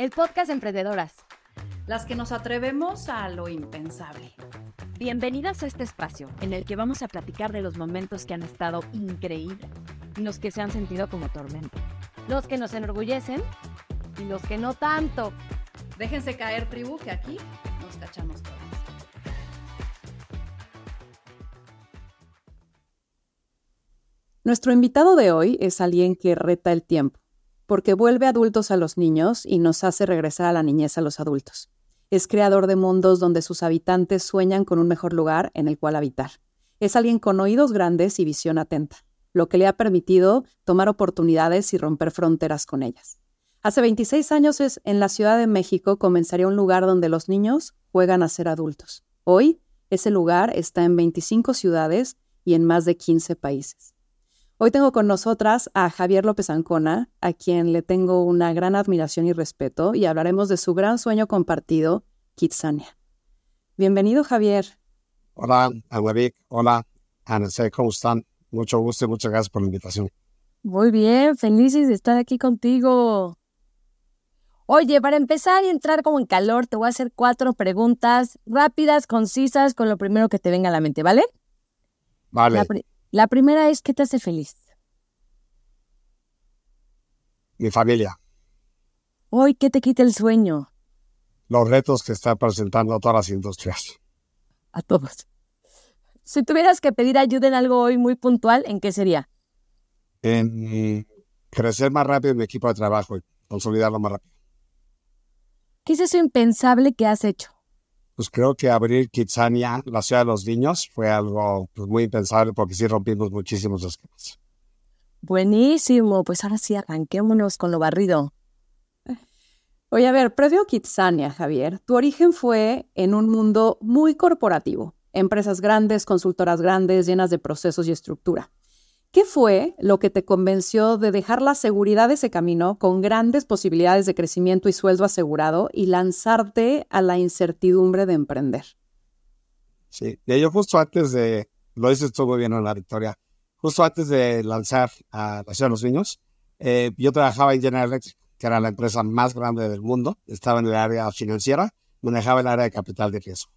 el podcast Emprendedoras. Las que nos atrevemos a lo impensable. Bienvenidas a este espacio en el que vamos a platicar de los momentos que han estado increíbles y los que se han sentido como tormento. Los que nos enorgullecen y los que no tanto. Déjense caer, tribu, que aquí nos cachamos todas. Nuestro invitado de hoy es alguien que reta el tiempo, porque vuelve adultos a los niños y nos hace regresar a la niñez a los adultos. Es creador de mundos donde sus habitantes sueñan con un mejor lugar en el cual habitar. Es alguien con oídos grandes y visión atenta, lo que le ha permitido tomar oportunidades y romper fronteras con ellas. Hace 26 años en la Ciudad de México comenzaría un lugar donde los niños juegan a ser adultos. Hoy, ese lugar está en 25 ciudades y en más de 15 países. Hoy tengo con nosotras a Javier López Ancona, a quien le tengo una gran admiración y respeto, y hablaremos de su gran sueño compartido, Kitsania. Bienvenido, Javier. Hola, Aguaric. Hola, Ana. ¿Cómo están? Mucho gusto y muchas gracias por la invitación. Muy bien, felices de estar aquí contigo. Oye, para empezar y entrar como en calor, te voy a hacer cuatro preguntas rápidas, concisas, con lo primero que te venga a la mente, ¿vale? Vale. La primera es, ¿qué te hace feliz? Mi familia. Hoy, ¿qué te quita el sueño? Los retos que están presentando todas las industrias. A todos. Si tuvieras que pedir ayuda en algo hoy muy puntual, ¿en qué sería? En crecer más rápido en mi equipo de trabajo y consolidarlo más rápido. ¿Qué es eso impensable que has hecho? Pues creo que abrir Kitsania, la ciudad de los niños, fue algo pues, muy impensable porque sí rompimos muchísimos esquemas. Buenísimo, pues ahora sí arranquémonos con lo barrido. Oye, a ver, previo Kitsania, Javier, tu origen fue en un mundo muy corporativo, empresas grandes, consultoras grandes, llenas de procesos y estructura. ¿Qué fue lo que te convenció de dejar la seguridad de ese camino con grandes posibilidades de crecimiento y sueldo asegurado y lanzarte a la incertidumbre de emprender? Sí, yo justo antes de, lo dices tú muy bien en la victoria, justo antes de lanzar a la de los Niños, eh, yo trabajaba en General Electric, que era la empresa más grande del mundo, estaba en el área financiera, manejaba el área de capital de riesgo.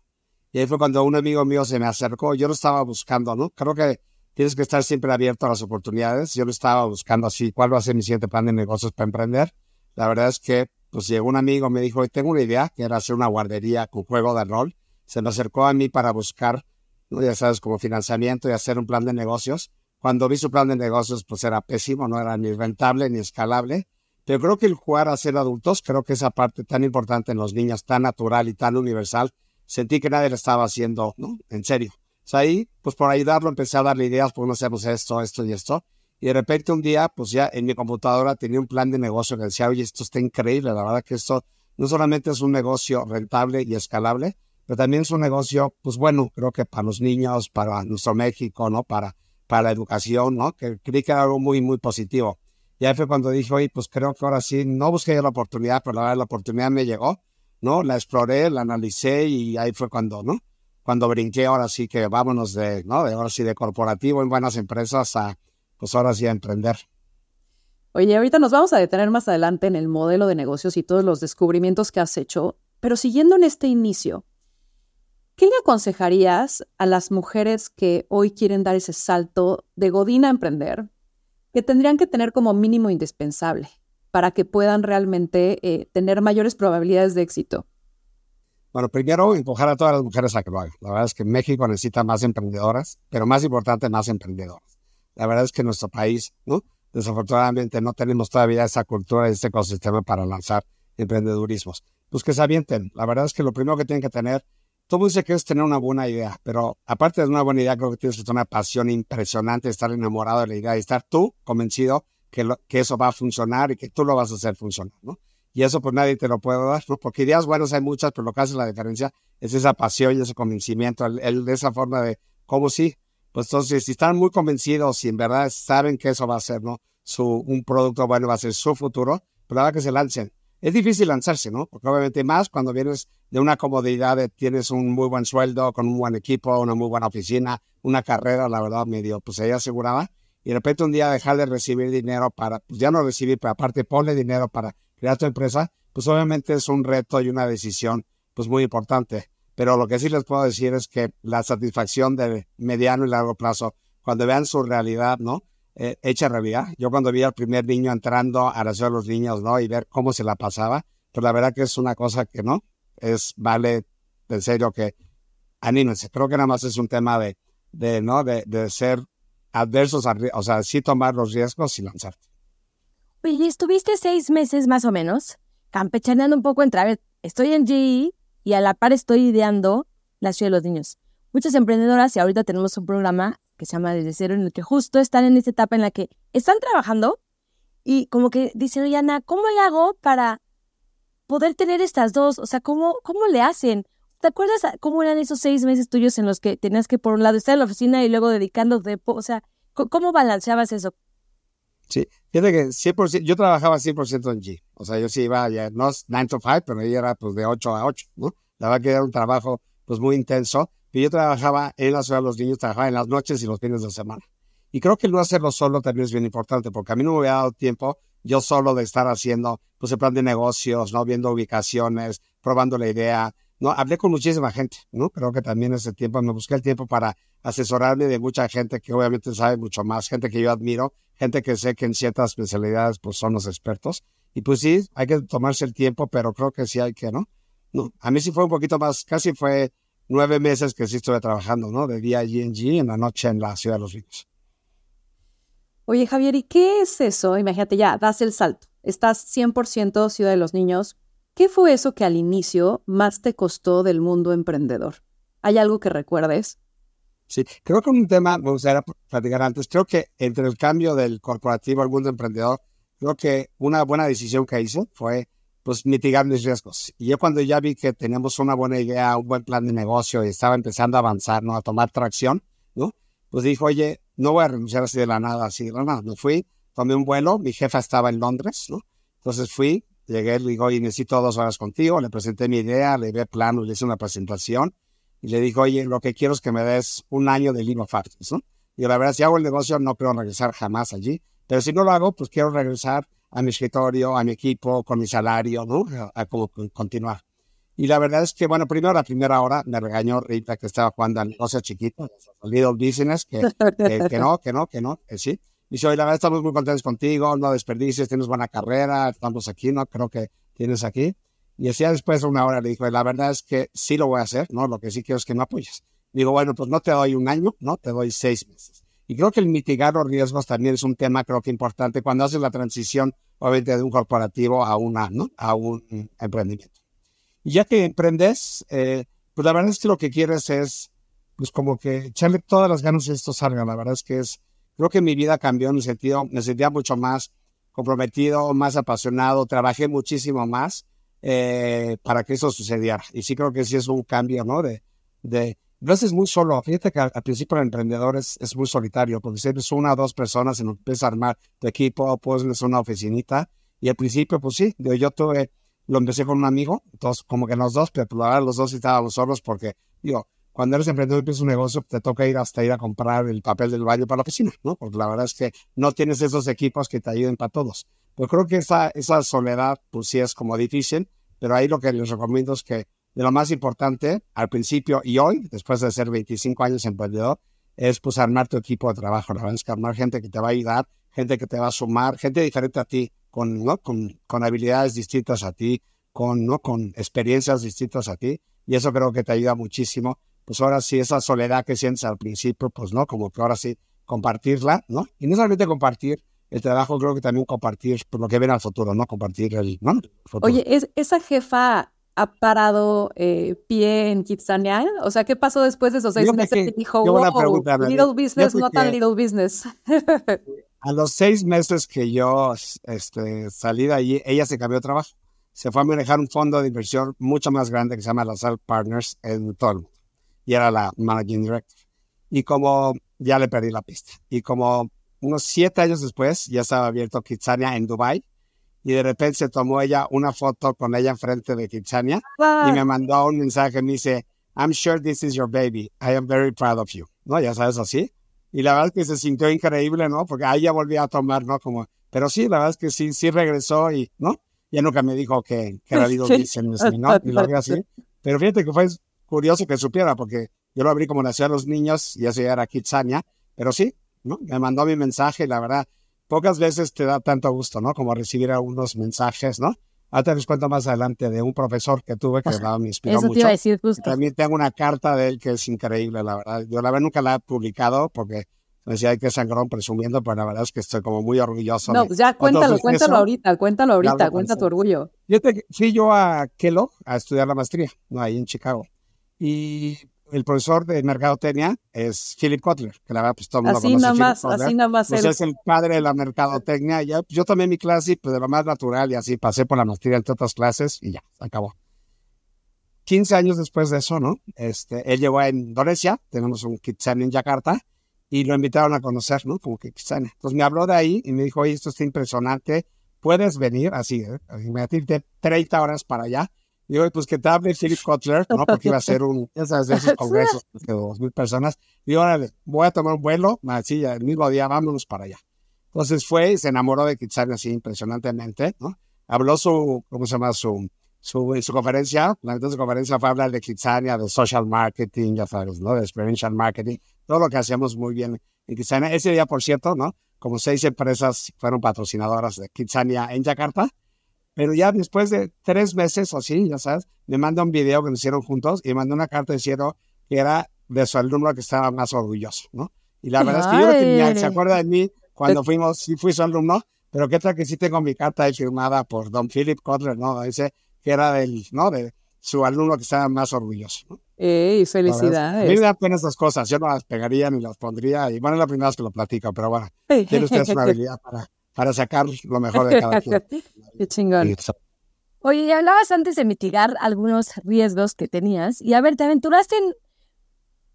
Y ahí fue cuando un amigo mío se me acercó, yo lo estaba buscando, ¿no? Creo que tienes que estar siempre abierto a las oportunidades. Yo lo estaba buscando así, ¿cuál va a ser mi siguiente plan de negocios para emprender? La verdad es que, pues llegó un amigo, me dijo, tengo una idea, que era hacer una guardería con juego de rol. Se me acercó a mí para buscar, ya sabes, como financiamiento y hacer un plan de negocios. Cuando vi su plan de negocios, pues era pésimo, no era ni rentable ni escalable. Pero creo que el jugar a ser adultos, creo que esa parte tan importante en los niños, tan natural y tan universal, sentí que nadie lo estaba haciendo, ¿no? En serio ahí, pues por ayudarlo, empecé a darle ideas, pues no hacemos esto, esto y esto. Y de repente un día, pues ya en mi computadora tenía un plan de negocio que decía, oye, esto está increíble, la verdad que esto no solamente es un negocio rentable y escalable, pero también es un negocio, pues bueno, creo que para los niños, para nuestro México, ¿no? Para, para la educación, ¿no? Que creí que era algo muy, muy positivo. Y ahí fue cuando dije, oye, pues creo que ahora sí, no busqué la oportunidad, pero la verdad la oportunidad me llegó, ¿no? La exploré, la analicé y ahí fue cuando, ¿no? Cuando brinqué ahora sí que vámonos de, ¿no? De ahora sí de corporativo en buenas empresas a, pues ahora sí a emprender. Oye, ahorita nos vamos a detener más adelante en el modelo de negocios y todos los descubrimientos que has hecho, pero siguiendo en este inicio, ¿qué le aconsejarías a las mujeres que hoy quieren dar ese salto de Godín a emprender, que tendrían que tener como mínimo indispensable para que puedan realmente eh, tener mayores probabilidades de éxito? Bueno, primero, empujar a todas las mujeres a que lo hagan. La verdad es que México necesita más emprendedoras, pero más importante, más emprendedoras. La verdad es que nuestro país, ¿no? Desafortunadamente no tenemos todavía esa cultura y este ecosistema para lanzar emprendedurismos. Pues que se avienten. La verdad es que lo primero que tienen que tener, todo dice que es tener una buena idea, pero aparte de una buena idea, creo que tienes que tener una pasión impresionante, estar enamorado de la idea y estar tú convencido que, que eso va a funcionar y que tú lo vas a hacer funcionar, ¿no? Y eso pues nadie te lo puede dar, ¿no? Porque ideas buenas hay muchas, pero lo que hace la diferencia es esa pasión y ese convencimiento, el, de esa forma de, ¿cómo sí? Pues entonces, si están muy convencidos y en verdad saben que eso va a ser, ¿no? Su, un producto bueno va a ser su futuro, pues la verdad que se lancen. Es difícil lanzarse, ¿no? Porque obviamente más cuando vienes de una comodidad, de, tienes un muy buen sueldo, con un buen equipo, una muy buena oficina, una carrera, la verdad, medio, pues ella aseguraba. Y de repente un día dejar de recibir dinero para, pues ya no recibir, pero aparte ponle dinero para crear tu empresa, pues obviamente es un reto y una decisión pues muy importante. Pero lo que sí les puedo decir es que la satisfacción de mediano y largo plazo, cuando vean su realidad, ¿no? Eh, hecha realidad. Yo cuando vi al primer niño entrando a la ciudad de los niños, ¿no? Y ver cómo se la pasaba, pues la verdad que es una cosa que, ¿no? Es, vale, en serio que anímense. Creo que nada más es un tema de, de ¿no? De, de ser adversos, o sea, sí tomar los riesgos y lanzarte. Oye, estuviste seis meses más o menos campechaneando un poco entre, a ver, estoy en GE y a la par estoy ideando la ciudad de los niños. Muchas emprendedoras, y ahorita tenemos un programa que se llama Desde Cero, en el que justo están en esta etapa en la que están trabajando y como que dicen, oye, Ana, ¿cómo le hago para poder tener estas dos? O sea, ¿cómo, cómo le hacen? ¿Te acuerdas cómo eran esos seis meses tuyos en los que tenías que, por un lado, estar en la oficina y luego dedicándote? O sea, ¿cómo balanceabas eso? Sí, fíjate que 100%, yo trabajaba 100% en G. O sea, yo sí iba, ya, no 9 to 5, pero yo era pues de 8 a 8, ¿no? La verdad que era un trabajo pues muy intenso. Y yo trabajaba en la ciudad de los niños, trabajaba en las noches y los fines de semana. Y creo que no hacerlo solo también es bien importante, porque a mí no me había dado tiempo yo solo de estar haciendo pues el plan de negocios, ¿no? Viendo ubicaciones, probando la idea, ¿no? Hablé con muchísima gente, ¿no? Creo que también ese tiempo me busqué el tiempo para asesorarme de mucha gente que obviamente sabe mucho más, gente que yo admiro, gente que sé que en ciertas especialidades pues son los expertos. Y pues sí, hay que tomarse el tiempo, pero creo que sí hay que, ¿no? No, a mí sí fue un poquito más, casi fue nueve meses que sí estuve trabajando, ¿no? De día allí en G, en la noche en la Ciudad de los Ríos. Oye, Javier, ¿y qué es eso? Imagínate, ya, das el salto. Estás 100% Ciudad de los Niños. ¿Qué fue eso que al inicio más te costó del mundo emprendedor? ¿Hay algo que recuerdes? Sí, creo que un tema, me gustaría platicar antes, creo que entre el cambio del corporativo al mundo emprendedor, creo que una buena decisión que hice fue pues mitigar mis riesgos. Y yo cuando ya vi que teníamos una buena idea, un buen plan de negocio y estaba empezando a avanzar, ¿no? A tomar tracción, ¿no? Pues dije, oye, no voy a renunciar así de la nada, así de la nada. Me fui, tomé un vuelo, mi jefa estaba en Londres, ¿no? Entonces fui, llegué, le digo, oye, necesito dos horas contigo, le presenté mi idea, le di plano, le hice una presentación y le dijo, oye, lo que quiero es que me des un año de Lima Factors, ¿no? Y la verdad, si hago el negocio, no quiero regresar jamás allí, pero si no lo hago, pues quiero regresar a mi escritorio, a mi equipo, con mi salario, ¿no? A, como continuar. Y la verdad es que, bueno, primero la primera hora me regañó Rita que estaba jugando al negocio chiquito, Little Business, que, que, no, que no, que no, que sí. Dice, la verdad estamos muy contentos contigo, no desperdicies, tienes buena carrera, estamos aquí, ¿no? Creo que tienes aquí. Y decía después de una hora, le dijo, la verdad es que sí lo voy a hacer, ¿no? Lo que sí quiero es que me apoyes. Digo, bueno, pues no te doy un año, ¿no? Te doy seis meses. Y creo que el mitigar los riesgos también es un tema, creo que importante cuando haces la transición, obviamente, de un corporativo a, una, ¿no? a un emprendimiento. Y ya que emprendes, eh, pues la verdad es que lo que quieres es, pues como que echarle todas las ganas y esto salga. La verdad es que es, creo que mi vida cambió en el sentido, me sentía mucho más comprometido, más apasionado, trabajé muchísimo más eh, para que eso sucediera. Y sí creo que sí es un cambio, ¿no? De, de no es muy solo. Fíjate que al, principio el emprendedor es, es, muy solitario, porque si eres una o dos personas y empiezas a armar tu equipo, pues una oficinita. Y al principio, pues sí, yo tuve, lo empecé con un amigo, entonces como que los dos, pero pues, la verdad los dos estábamos solos porque, digo, cuando eres emprendedor y empiezas un negocio, te toca ir hasta ir a comprar el papel del baño para la oficina, ¿no? Porque la verdad es que no tienes esos equipos que te ayuden para todos. Pues creo que esa, esa soledad, pues sí es como difícil, pero ahí lo que les recomiendo es que de lo más importante al principio y hoy, después de ser 25 años emprendedor, es pues armar tu equipo de trabajo. La verdad es que armar gente que te va a ayudar, gente que te va a sumar, gente diferente a ti, con, ¿no? con, con habilidades distintas a ti, con, ¿no? con experiencias distintas a ti. Y eso creo que te ayuda muchísimo. Pues ahora sí, esa soledad que sientes al principio, pues no, como que ahora sí compartirla, ¿no? Y no solamente compartir, el trabajo creo que también compartir por lo que ven al futuro, ¿no? Compartir el, ¿no? Oye, ¿es, ¿esa jefa ha parado eh, pie en Kitsania? O sea, ¿qué pasó después de esos seis meses? Que, dijo, wow, little business, no tan little business. a los seis meses que yo este, salí de allí, ella se cambió de trabajo. Se fue a manejar un fondo de inversión mucho más grande que se llama LaSalle Partners en todo el mundo. Y era la managing director. Y como ya le perdí la pista. Y como unos siete años después ya estaba abierto Kitsania en Dubai y de repente se tomó ella una foto con ella enfrente de Kitsania y me mandó un mensaje, me dice, I'm sure this is your baby, I am very proud of you, ¿no? Ya sabes así. Y la verdad es que se sintió increíble, ¿no? Porque ahí ya volví a tomar, ¿no? Como, pero sí, la verdad es que sí, sí regresó y, ¿no? ya nunca me dijo que, que era en mi ¿no? Y lo vi así. Pero fíjate que fue curioso que supiera, porque yo lo abrí como nació a los niños y eso ya era Kitsania, pero sí, ¿no? Me mandó mi mensaje y la verdad, pocas veces te da tanto gusto, ¿no? Como recibir algunos mensajes, ¿no? Ahora les cuento más adelante de un profesor que tuve que me inspiró Eso mucho. te iba a decir justo. También tengo una carta de él que es increíble, la verdad. Yo la verdad nunca la he publicado porque me decía que sangrón presumiendo, pero la verdad es que estoy como muy orgulloso. No, pues ya cuéntalo, cuéntalo ahorita, cuéntalo ahorita, cuenta tu orgullo. Yo te, fui yo a Kellogg a estudiar la maestría, no, ahí en Chicago. Y el profesor de mercadotecnia es Philip Kotler, que la verdad pues todo el mundo así conoce nada Philip más, Kotler. así nada más. Pues él. es el padre de la mercadotecnia. Ya, yo tomé mi clase pues, de lo más natural y así pasé por la maestría entre otras clases y ya, se acabó. 15 años después de eso, ¿no? Este, él llegó a Indonesia, tenemos un Kitsania en Yakarta, y lo invitaron a conocer, ¿no? Como que. Entonces me habló de ahí y me dijo, oye, esto está impresionante, puedes venir, así, ¿eh? Imagínate 30 horas para allá. Y digo, pues que te hable Philip Kotler, ¿no? Porque iba a ser un, ya sabes, de esos congresos de dos mil personas. Y órale, voy a tomar un vuelo, así, el mismo día, vámonos para allá. Entonces fue y se enamoró de Kitsania así impresionantemente, ¿no? Habló su, ¿cómo se llama? Su, su, en su conferencia, la entonces conferencia fue hablar de Kitsania, de social marketing, ya sabes, ¿no? De experiential marketing, todo lo que hacíamos muy bien en Kitsania. Ese día, por cierto, ¿no? Como seis empresas fueron patrocinadoras de Kitsania en Yakarta, pero ya después de tres meses o así, ya sabes, me manda un video que nos hicieron juntos y me mandó una carta diciendo que era de su alumno que estaba más orgulloso, ¿no? Y la verdad es que yo no tenía, se acuerda de mí cuando fuimos, sí fui su alumno, pero qué tal que sí tengo mi carta ahí firmada por don Philip Kotler, ¿no? Dice que era del, ¿no? De su alumno que estaba más orgulloso. ¿no? ¡Ey, A felicidades! mí me da pena estas cosas, yo no las pegaría ni las pondría, y bueno, es la primera vez que lo platico, pero bueno, tiene usted una habilidad para, para sacar lo mejor de cada quien. Qué chingón. Oye, y hablabas antes de mitigar algunos riesgos que tenías. Y a ver, te aventuraste en.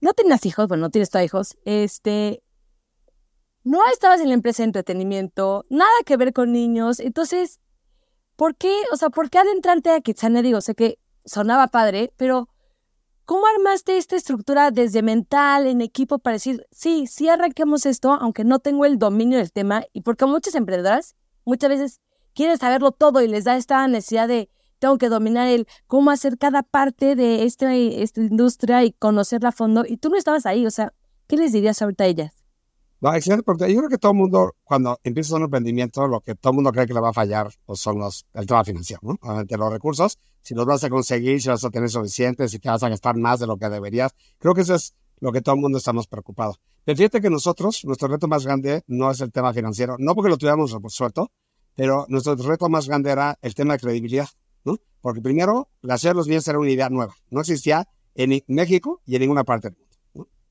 No tenías hijos, bueno, no tienes todavía hijos. Este. No estabas en la empresa de entretenimiento, nada que ver con niños. Entonces, ¿por qué? O sea, ¿por qué adentrarte a Kitsania? Digo, sé que sonaba padre, pero ¿cómo armaste esta estructura desde mental, en equipo, para decir, sí, sí arranquemos esto, aunque no tengo el dominio del tema? Y porque muchas emprendedoras muchas veces quieren saberlo todo y les da esta necesidad de tengo que dominar el cómo hacer cada parte de este, esta industria y conocerla a fondo. Y tú no estabas ahí, o sea, ¿qué les dirías ahorita a ellas? No, excelente, porque yo creo que todo el mundo, cuando empieza un emprendimiento, lo que todo el mundo cree que le va a fallar pues son los, el tema financiero, ¿no? Obviamente los recursos, si los vas a conseguir, si vas a tener suficientes, si te vas a gastar más de lo que deberías. Creo que eso es lo que todo el mundo estamos preocupados. Pero fíjate que nosotros, nuestro reto más grande no es el tema financiero, no porque lo tuviéramos resuelto, pero nuestro reto más grande era el tema de credibilidad, ¿no? Porque primero, la ciudad de los bienes era una idea nueva, no existía en México y en ninguna parte del mundo.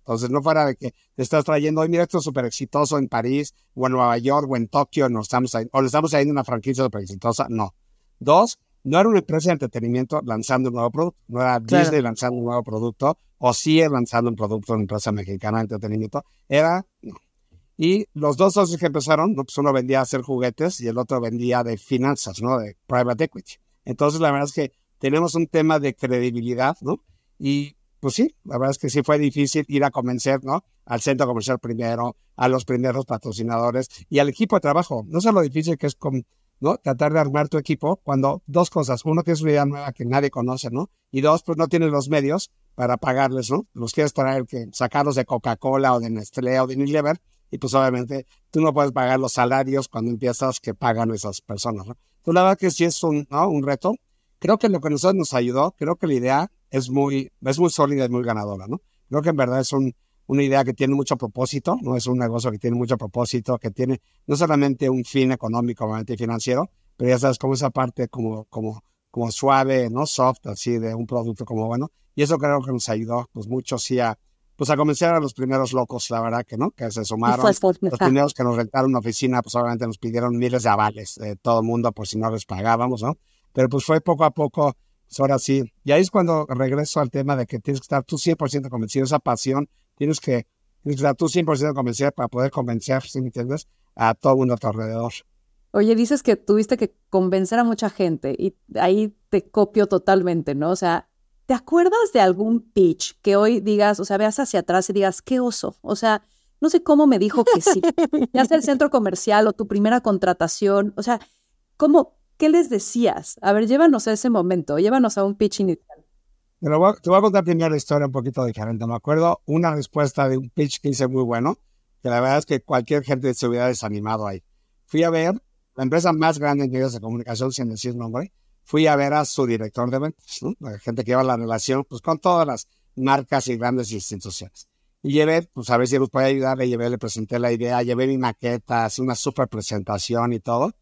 Entonces, no fuera de que te estás trayendo, hoy mira, esto es súper exitoso en París, o en Nueva York, o en Tokio, no estamos ahí, o le estamos trayendo una franquicia súper exitosa, no. Dos, no era una empresa de entretenimiento lanzando un nuevo producto, no era Claro. Disney lanzando un nuevo producto, o sí lanzando un producto de una empresa mexicana de entretenimiento, era, no. Y los dos socios que empezaron, pues uno vendía a hacer juguetes y el otro vendía de finanzas, ¿no? De private equity. Entonces, la verdad es que tenemos un tema de credibilidad, ¿no? Y pues sí, la verdad es que sí fue difícil ir a convencer, ¿no? Al centro comercial primero, a los primeros patrocinadores y al equipo de trabajo. No sé lo difícil que es ¿no? Tratar de armar tu equipo cuando dos cosas. Uno, tienes una idea nueva que nadie conoce, ¿no? Y dos, pues no tienes los medios para pagarles, ¿no? Los quieres traer, que sacarlos de Coca-Cola o de Nestlé o de Unilever y pues obviamente tú no puedes pagar los salarios cuando empiezas que pagan esas personas, ¿no? La verdad que sí es un, ¿no? un reto. Creo que lo que nosotros nos ayudó, creo que la idea es muy, es muy sólida y muy ganadora, ¿no? Creo que en verdad es un, una idea que tiene mucho propósito, no es un negocio que tiene mucho propósito, que tiene no solamente un fin económico, obviamente financiero, pero ya sabes, como esa parte como, como, como suave, ¿no? Soft, así de un producto como bueno. Y eso creo que nos ayudó, pues mucho sí a, pues a convencer a los primeros locos, la verdad que no, que se sumaron. Los primeros que nos rentaron una oficina, pues obviamente nos pidieron miles de avales de todo el mundo por si no les pagábamos, ¿no? Pero pues fue poco a poco, pues ahora sí. Y ahí es cuando regreso al tema de que tienes que estar tú 100% convencido, esa pasión, tienes que, tienes que estar tú 100% convencido para poder convencer, ¿sí me entiendes? A todo el mundo a tu alrededor. Oye, dices que tuviste que convencer a mucha gente y ahí te copio totalmente, ¿no? O sea, ¿te acuerdas de algún pitch que hoy digas, o sea, veas hacia atrás y digas, qué oso? O sea, no sé cómo me dijo que sí. Ya sea el centro comercial o tu primera contratación, o sea, ¿cómo, ¿qué les decías? A ver, llévanos a ese momento, llévanos a un pitch inicial. te voy a contar primero la historia un poquito diferente. Me acuerdo una respuesta de un pitch que hice muy bueno, que la verdad es que cualquier gente se hubiera desanimado ahí. Fui a ver la empresa más grande en medios de comunicación, sin decir nombre, fui a ver a su director de ventas, la gente que lleva la relación pues, con todas las marcas y grandes instituciones. Y llevé, pues a ver si nos puede ayudar, le llevé, le presenté la idea, llevé mi maqueta, hice una super presentación y todo.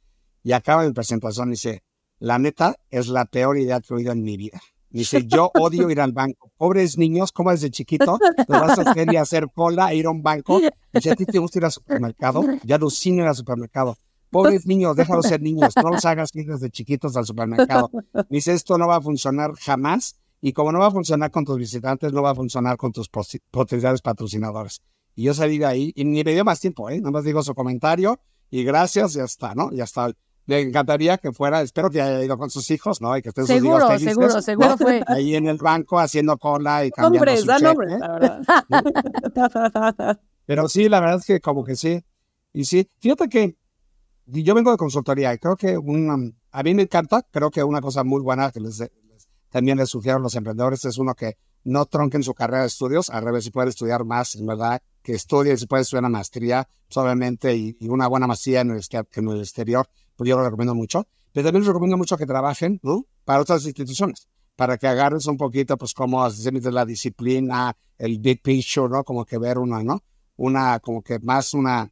Y acaba mi presentación dice, la neta es la peor idea que he oído en mi vida. Dice, yo odio ir al banco. Pobres niños, como desde chiquito, te vas a hacer y hacer cola ir a un banco. Dice, ¿a ti te gusta ir al supermercado? Ya alucino ir al supermercado. Pobres niños, déjalos ser niños, no los hagas ir desde chiquitos al supermercado. Dice, esto no va a funcionar jamás y como no va a funcionar con tus visitantes, no va a funcionar con tus potenciales patrocinadores. Y yo salí de ahí y ni me dio más tiempo, ¿eh? Nada más digo su comentario y gracias, ya está, ¿no? Ya está. Me encantaría que fuera, espero que haya ido con sus hijos, ¿no? Y que estén seguro, sus hijos felices, Seguro, seguro fue. Ahí en el banco haciendo cola y cambiando Hombres, su dan cheque. la verdad. Pero sí, la verdad es que como que sí. Y sí, fíjate que yo vengo de consultoría y creo que una, a mí me encanta, creo que una cosa muy buena que les, les- también les sugiero a los emprendedores es uno que no tronquen su carrera de estudios, al revés, si pueden estudiar más, en verdad, que estudien, si pueden estudiar una maestría, obviamente, y, y una buena maestría en el, exter- en el exterior, pues yo lo recomiendo mucho. Pero también les recomiendo mucho que trabajen, ¿no? Para otras instituciones, para que agarres un poquito, pues, como se la disciplina, el big picture, ¿no? Como que ver una, ¿no? Una, como que más una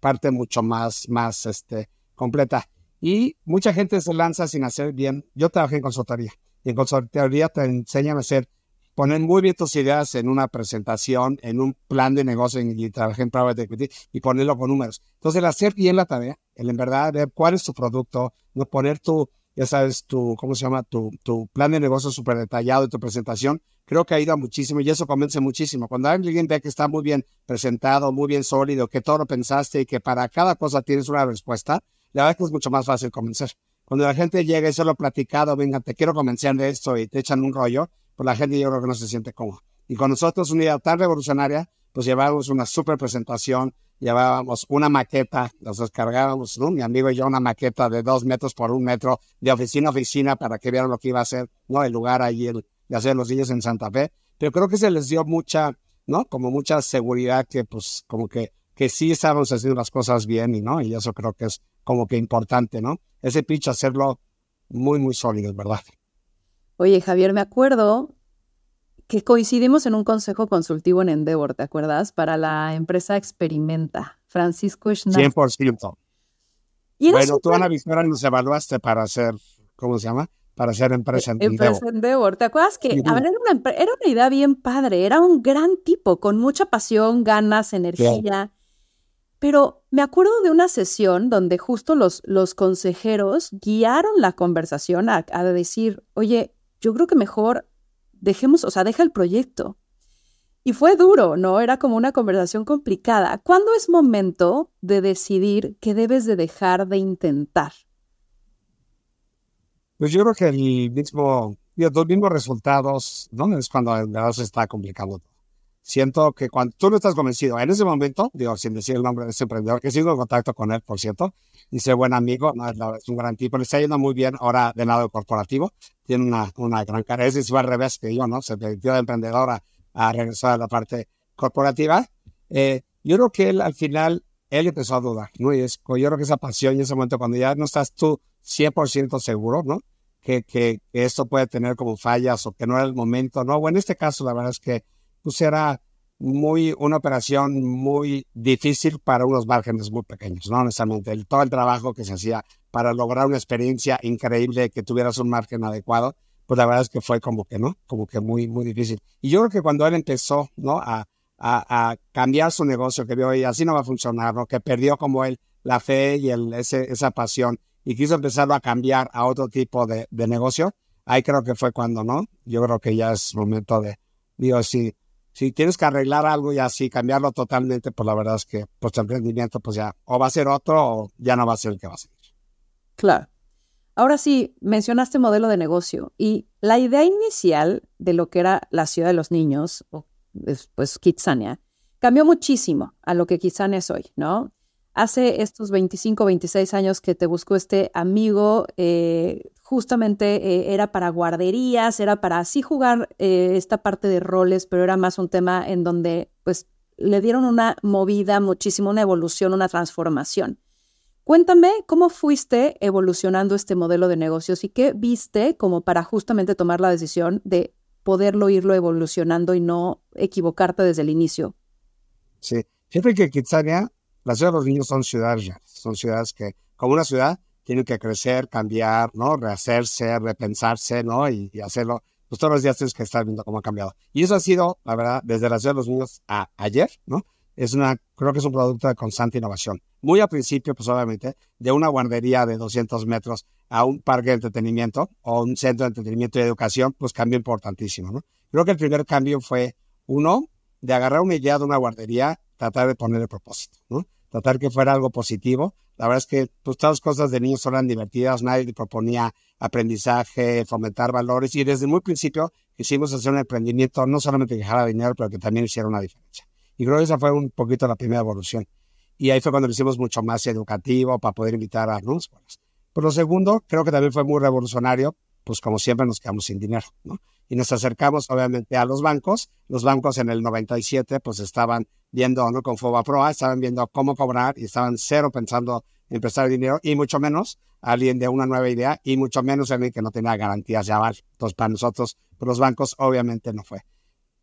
parte mucho más, más, este, completa. Y mucha gente se lanza sin hacer bien. Yo trabajé en consultoría y en consultoría te enseñan a hacer, poner muy bien tus ideas en una presentación, en un plan de negocio en- y trabajé en private y ponerlo con números. Entonces, el hacer bien la tarea, el en verdad ver cuál es tu producto, no poner tu, ya sabes, tu, ¿cómo se llama? Tu, tu plan de negocio súper detallado y tu presentación, creo que ayuda muchísimo y eso convence muchísimo. Cuando alguien ve que está muy bien presentado, muy bien sólido, que todo lo pensaste y que para cada cosa tienes una respuesta, la verdad es que es mucho más fácil convencer. Cuando la gente llega y solo platicado, venga, te quiero convencer de esto y te echan un rollo, pues la gente yo creo que no se siente cómoda. Y con nosotros, una idea tan revolucionaria, pues llevábamos una super presentación, llevábamos una maqueta, nos descargábamos, ¿no? Mi amigo y yo, una maqueta de dos metros por un metro, de oficina a oficina, para que vieran lo que iba a ser, ¿no? El lugar ahí el- de hacer los niños en Santa Fe. Pero creo que se les dio mucha, ¿no? Como mucha seguridad que, pues, como que, que sí estábamos haciendo las cosas bien y, ¿no? Y eso creo que es como que importante, ¿no? Ese pitch hacerlo muy, muy sólido, ¿verdad? Oye, Javier, me acuerdo que coincidimos en un consejo consultivo en Endeavor, ¿te acuerdas? Para la empresa Experimenta, Francisco Schneider. 100%. Y Bueno, tú, súper- Ana Victoria, nos evaluaste para hacer, ¿cómo se llama? Para hacer empresa en Endeavor. Empresa Endeavor. ¿Te acuerdas que a ver, era, una, empre- era una idea bien padre? Era un gran tipo, con mucha pasión, ganas, energía. Pero me acuerdo de una sesión donde justo los, los consejeros guiaron la conversación a, a decir, oye, yo creo que mejor dejemos, o sea, deja el proyecto. Y fue duro, ¿no? Era como una conversación complicada. ¿Cuándo es momento de decidir que debes de dejar de intentar? Pues yo creo que el mismo, los mismos resultados, ¿no? Es cuando verdad se está complicando todo. Siento que cuando tú no estás convencido, en ese momento, digo, sin decir el nombre de ese emprendedor, que sigo en contacto con él, por cierto, dice buen amigo, no, es un gran tipo, le está yendo muy bien ahora del lado corporativo, tiene una, una gran carrera, es al revés que yo, ¿no? Se metió de emprendedor a, a regresar a la parte corporativa. Eh, yo creo que él al final, él empezó a dudar, ¿no? Y es, yo creo que esa pasión y ese momento cuando ya no estás tú 100% seguro, ¿no? Que, que, que esto puede tener como fallas o que no era el momento, ¿no? O en este caso, la verdad es que pues era muy, una operación muy difícil para unos márgenes muy pequeños, ¿no? Honestamente, el, todo el trabajo que se hacía para lograr una experiencia increíble, que tuvieras un margen adecuado, pues la verdad es que fue como que, ¿no? Como que muy, muy difícil. Y yo creo que cuando él empezó, ¿no? A, a, a cambiar su negocio, que vio, y así no va a funcionar, ¿no? Que perdió como él la fe y el, ese, esa pasión y quiso empezarlo a cambiar a otro tipo de, de negocio, ahí creo que fue cuando, ¿no? Yo creo que ya es momento de, digo, si, si tienes que arreglar algo y así cambiarlo totalmente, pues la verdad es que pues tu emprendimiento pues ya o va a ser otro o ya no va a ser el que va a ser. Claro. Ahora sí, mencionaste modelo de negocio y la idea inicial de lo que era la ciudad de los niños, o después Kitsania, cambió muchísimo a lo que Kitsania es hoy, ¿no? hace estos 25, 26 años que te buscó este amigo, eh, justamente eh, era para guarderías, era para así jugar eh, esta parte de roles, pero era más un tema en donde pues le dieron una movida muchísimo, una evolución, una transformación. Cuéntame cómo fuiste evolucionando este modelo de negocios y qué viste como para justamente tomar la decisión de poderlo irlo evolucionando y no equivocarte desde el inicio. Sí, fíjate que Kitsania las ciudades de los niños son ciudades son ciudades que, como una ciudad, tienen que crecer, cambiar, ¿no? Rehacerse, repensarse, ¿no? Y, hacerlo. Pues todos los días tienes que estar viendo cómo ha cambiado. Y eso ha sido, la verdad, desde la ciudad de los niños a ayer, ¿no? Es una, creo que es un producto de constante innovación. Muy al principio, pues obviamente, de una guardería de 200 metros a un parque de entretenimiento o un centro de entretenimiento y educación, pues cambio importantísimo, ¿no? Creo que el primer cambio fue, uno, de agarrar una idea de una guardería, tratar de ponerle propósito, ¿no? tratar que fuera algo positivo. La verdad es que pues, todas las cosas de niños eran divertidas, nadie proponía aprendizaje, fomentar valores y desde muy principio quisimos hacer un emprendimiento no solamente que dejara dinero, pero que también hiciera una diferencia. Y creo que esa fue un poquito la primera evolución. Y ahí fue cuando lo hicimos mucho más educativo para poder invitar a escuelas. Por lo segundo, creo que también fue muy revolucionario, pues como siempre nos quedamos sin dinero, ¿no? Y nos acercamos obviamente a los bancos. Los bancos en el 97 pues estaban viendo, ¿no? Con Proa, estaban viendo cómo cobrar y estaban cero pensando en prestar dinero y mucho menos alguien de una nueva idea y mucho menos alguien que no tenía garantías de aval. Entonces, para nosotros, los bancos, obviamente no fue.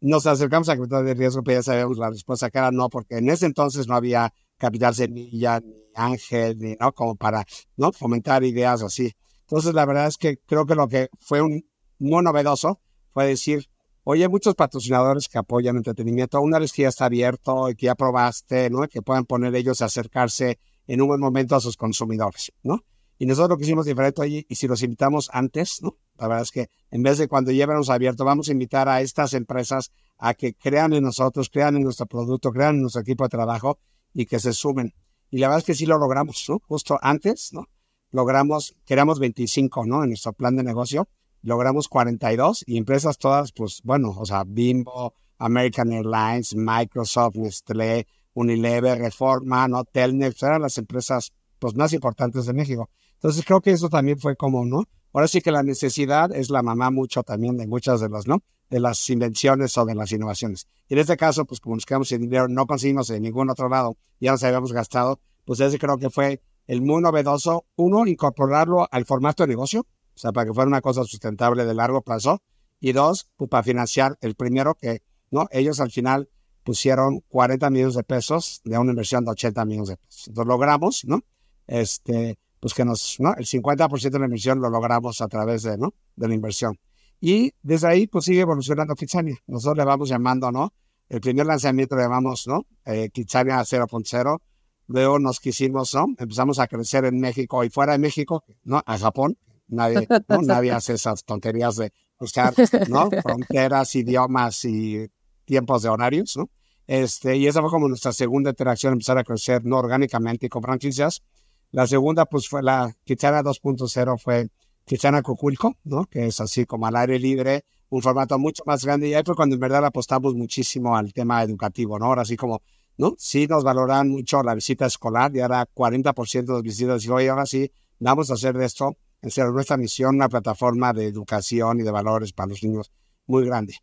Nos acercamos a capital de riesgo, pero ya sabemos la respuesta que era no, porque en ese entonces no había capital semilla, ni ángel, ni, ¿no? Como para, ¿no? Fomentar ideas así. Entonces, la verdad es que creo que lo que fue un, muy novedoso fue decir, Oye, muchos patrocinadores que apoyan entretenimiento, una vez que ya está abierto y que ya probaste, ¿no? Que puedan poner ellos a acercarse en un buen momento a sus consumidores, ¿no? Y nosotros lo que hicimos diferente, oye, y si los invitamos antes, ¿no? La verdad es que en vez de cuando llevamos abierto, vamos a invitar a estas empresas a que crean en nosotros, crean en nuestro producto, crean en nuestro equipo de trabajo y que se sumen. Y la verdad es que sí lo logramos, ¿no? Justo antes, ¿no? Logramos, queríamos 25, ¿no? En nuestro plan de negocio logramos 42 y empresas todas, pues bueno, o sea, Bimbo, American Airlines, Microsoft, Nestlé, Unilever, Reforma, ¿no? Eran las empresas pues más importantes de México. Entonces creo que eso también fue como, ¿no? Ahora sí que la necesidad es la mamá mucho también de muchas de las, ¿no? De las invenciones o de las innovaciones. Y en este caso, pues como nos quedamos sin dinero, no conseguimos en ningún otro lado, ya nos habíamos gastado, pues ese creo que fue el muy novedoso, uno, incorporarlo al formato de negocio, o sea, para que fuera una cosa sustentable de largo plazo. Y dos, pues, para financiar el primero que, ¿no? Ellos al final pusieron 40 millones de pesos de una inversión de 80 millones de pesos. Entonces logramos, ¿no? Este, pues que nos, ¿no? El 50% de la inversión lo logramos a través de, ¿no? De la inversión. Y desde ahí, pues sigue evolucionando Kitsania. Nosotros le vamos llamando, ¿no? El primer lanzamiento le llamamos, ¿no? Eh, Kitsania 0.0. Luego nos quisimos, ¿no? Empezamos a crecer en México y fuera de México, ¿no? A Japón, Nadie, ¿no? Nadie hace esas tonterías de buscar ¿no? fronteras, idiomas y tiempos de horarios, ¿no? Este, y esa fue como nuestra segunda interacción, empezar a crecer no orgánicamente y con franquicias. La segunda, pues fue la Kitchana 2.0, fue Kitchana Cuculco, ¿no? Que es así como al aire libre, un formato mucho más grande. Y ahí fue cuando en verdad apostamos muchísimo al tema educativo, ¿no? Ahora sí como, ¿no? Sí nos valoran mucho la visita escolar y ahora 40% de las visitas. Y hoy ahora sí, vamos a hacer de esto es nuestra misión, una plataforma de educación y de valores para los niños muy grande.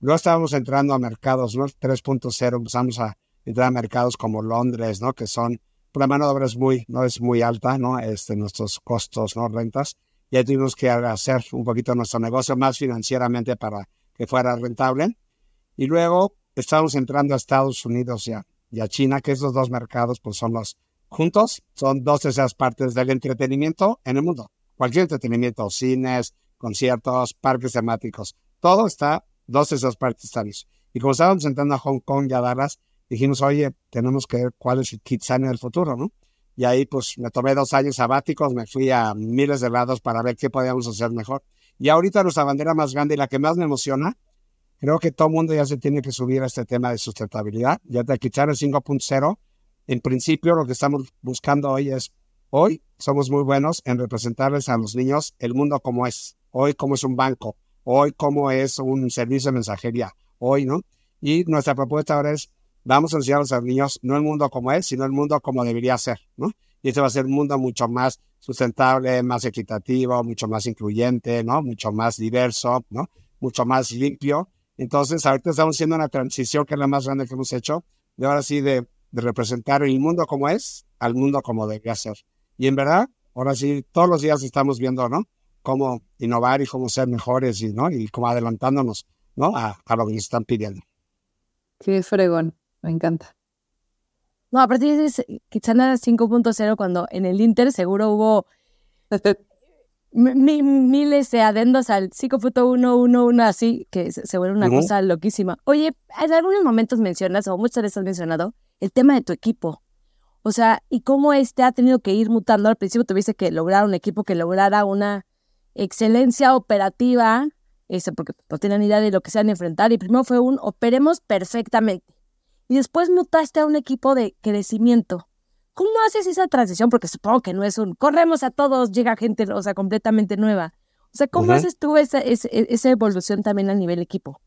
Luego estábamos entrando a mercados, ¿no? 3.0, empezamos a entrar a mercados como Londres, ¿no? Que son, por la mano de obra es muy, no es muy alta, ¿no? Este, nuestros costos, ¿no? Rentas. Y ahí tuvimos que hacer un poquito nuestro negocio más financieramente para que fuera rentable. Y luego estábamos entrando a Estados Unidos ya, y a China, que esos dos mercados, pues son los juntos, son dos de esas partes del entretenimiento en el mundo cualquier entretenimiento, cines, conciertos, parques temáticos, todo está, dos de esas partes están Y como estábamos entrando a Hong Kong y a Dallas, dijimos, oye, tenemos que ver cuál es el Kitsania del futuro, ¿no? Y ahí pues me tomé dos años sabáticos, me fui a miles de lados para ver qué podíamos hacer mejor. Y ahorita nuestra bandera más grande y la que más me emociona, creo que todo el mundo ya se tiene que subir a este tema de sustentabilidad. Ya de Kitsania 5.0, en principio lo que estamos buscando hoy es Hoy somos muy buenos en representarles a los niños el mundo como es, hoy como es un banco, hoy como es un servicio de mensajería, hoy, ¿no? Y nuestra propuesta ahora es vamos a enseñar a los niños no el mundo como es, sino el mundo como debería ser, ¿no? Y este va a ser un mundo mucho más sustentable, más equitativo, mucho más incluyente, ¿no? Mucho más diverso, ¿no? Mucho más limpio. Entonces, ahorita estamos haciendo una transición que es la más grande que hemos hecho, de ahora sí de, de representar el mundo como es al mundo como debería ser. Y en verdad, ahora sí, todos los días estamos viendo, ¿no? Cómo innovar y cómo ser mejores y, ¿no? Y cómo adelantándonos, ¿no? A, a lo que nos están pidiendo. Qué fregón, me encanta. No, a partir de Kitsana 5.0, cuando en el Inter seguro hubo miles de adendos al 5.111, así, que se, vuelve una cosa loquísima. Oye, en algunos momentos mencionas, o muchas veces has mencionado, el tema de tu equipo. O sea, y cómo este ha tenido que ir mutando. Al principio tuviste que lograr un equipo que lograra una excelencia operativa, ese, porque no tienen idea de lo que se van a enfrentar. Y primero fue un operemos perfectamente y después mutaste a un equipo de crecimiento. ¿Cómo haces esa transición? Porque supongo que no es un corremos a todos, llega gente, o sea, completamente nueva. O sea, ¿cómo haces tú esa, esa, evolución también a nivel equipo?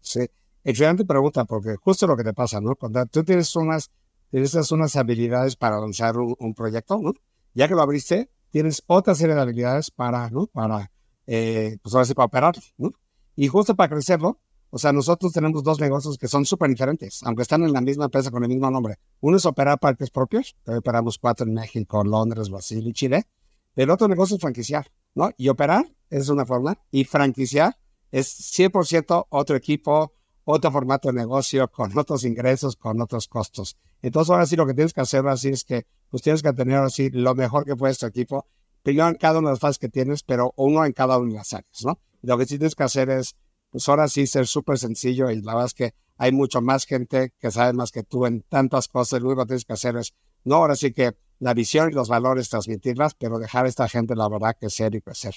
Sí, excelente pregunta, porque justo lo que te pasa, ¿no? Cuando tú tienes unas, tienes unas habilidades para lanzar un, proyecto, ¿no? Ya que lo abriste, tienes otra serie de habilidades para, ¿no? Para, eh, pues ahora sí, para operar, ¿no? Y justo para crecerlo, o sea, nosotros tenemos dos negocios que son súper diferentes, aunque están en la misma empresa con el mismo nombre. Uno es operar parques propios, que operamos cuatro en México, Londres, Brasil y Chile. El otro negocio es franquiciar, ¿no? Y operar es una forma, y franquiciar es 100% otro equipo, otro formato de negocio, con otros ingresos, con otros costos. Entonces, ahora sí lo que tienes que hacer así es que pues tienes que tener así lo mejor que puede tu equipo, primero en cada una de las fases que tienes, pero uno en cada una de las áreas, ¿no? Lo que sí tienes que hacer es pues ahora sí ser súper sencillo y la verdad es que hay mucho más gente que sabe más que tú en tantas cosas. Lo único que tienes que hacer es, no, ahora sí que la visión y los valores transmitirlas, pero dejar a esta gente, la verdad, crecer y crecer.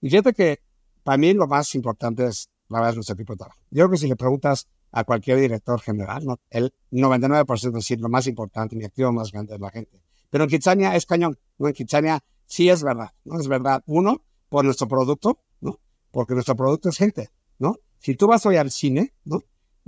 Y fíjate que para mí lo más importante es, la verdad, es nuestro equipo de trabajo. Yo creo que si le preguntas a cualquier director general, ¿no? el 99% decir lo más importante, mi activo más grande es la gente. Pero en Kitsania es cañón, ¿no? En Kitsania sí es verdad, ¿no? Es verdad, uno, por nuestro producto, ¿no? Porque nuestro producto es gente. ¿no? Si tú vas hoy al cine.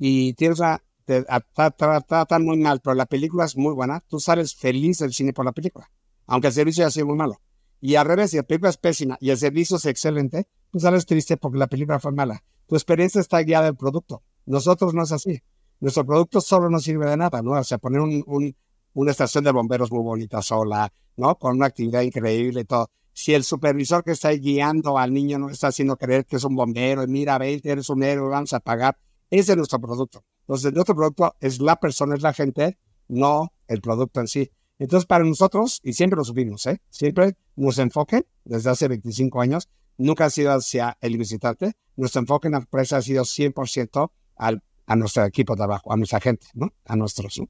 Y tienes a, te tratan muy mal, pero la película es muy buena, tú sales feliz del cine por la película, aunque el servicio haya sido muy malo. Y al revés, si la película es pésima y el servicio es excelente, tú sales triste porque la película fue mala. Tu experiencia está guiada del producto. Nosotros no es así. Nuestro producto solo no sirve de nada, ¿no? O sea, poner un, una estación de bomberos muy bonita sola, ¿no? Con una actividad increíble y todo si el supervisor que está guiando al niño no está haciendo creer que es un bombero, y mira, ve, eres un héroe, vamos a pagar, ese es nuestro producto. Entonces, nuestro producto es la persona, es la gente, no el producto en sí. Entonces, para nosotros, y siempre lo subimos, ¿eh? siempre nuestro enfoque, desde hace 25 años, nunca ha sido hacia el visitante. Nuestro enfoque en la empresa ha sido 100% al, a nuestro equipo de trabajo, a nuestra gente, ¿no? A nuestros.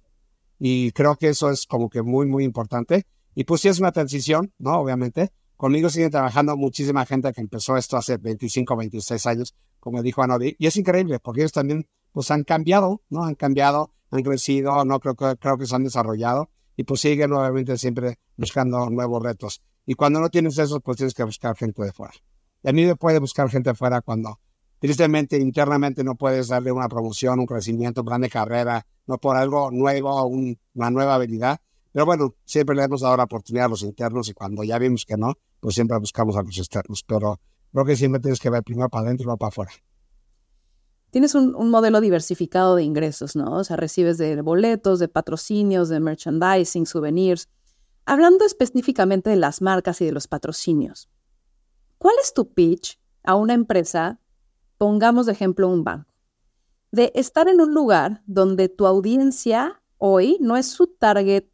Y creo que eso es como que muy, muy importante. Y pues sí es una transición, ¿no? Obviamente, Conmigo sigue trabajando muchísima gente que empezó esto hace 25, 26 años, como dijo Anobi, y es increíble porque ellos también pues han cambiado, ¿no? Han cambiado, han crecido, no creo que, creo que se han desarrollado y pues siguen nuevamente siempre buscando nuevos retos. Y cuando no tienes eso, pues tienes que buscar gente de fuera. Y a mí me puede buscar gente de fuera cuando tristemente internamente no puedes darle una promoción, un crecimiento, un plan de carrera, no por algo nuevo, una nueva habilidad. Pero bueno, siempre le hemos dado la oportunidad a los internos y cuando ya vimos que no, pues siempre buscamos a los externos, pero creo que siempre tienes que ver primero para adentro y luego para afuera. Tienes un, modelo diversificado de ingresos, ¿no? O sea, recibes de boletos, de patrocinios, de merchandising, souvenirs. Hablando específicamente de las marcas y de los patrocinios, ¿cuál es tu pitch a una empresa, pongamos de ejemplo un banco, de estar en un lugar donde tu audiencia hoy no es su target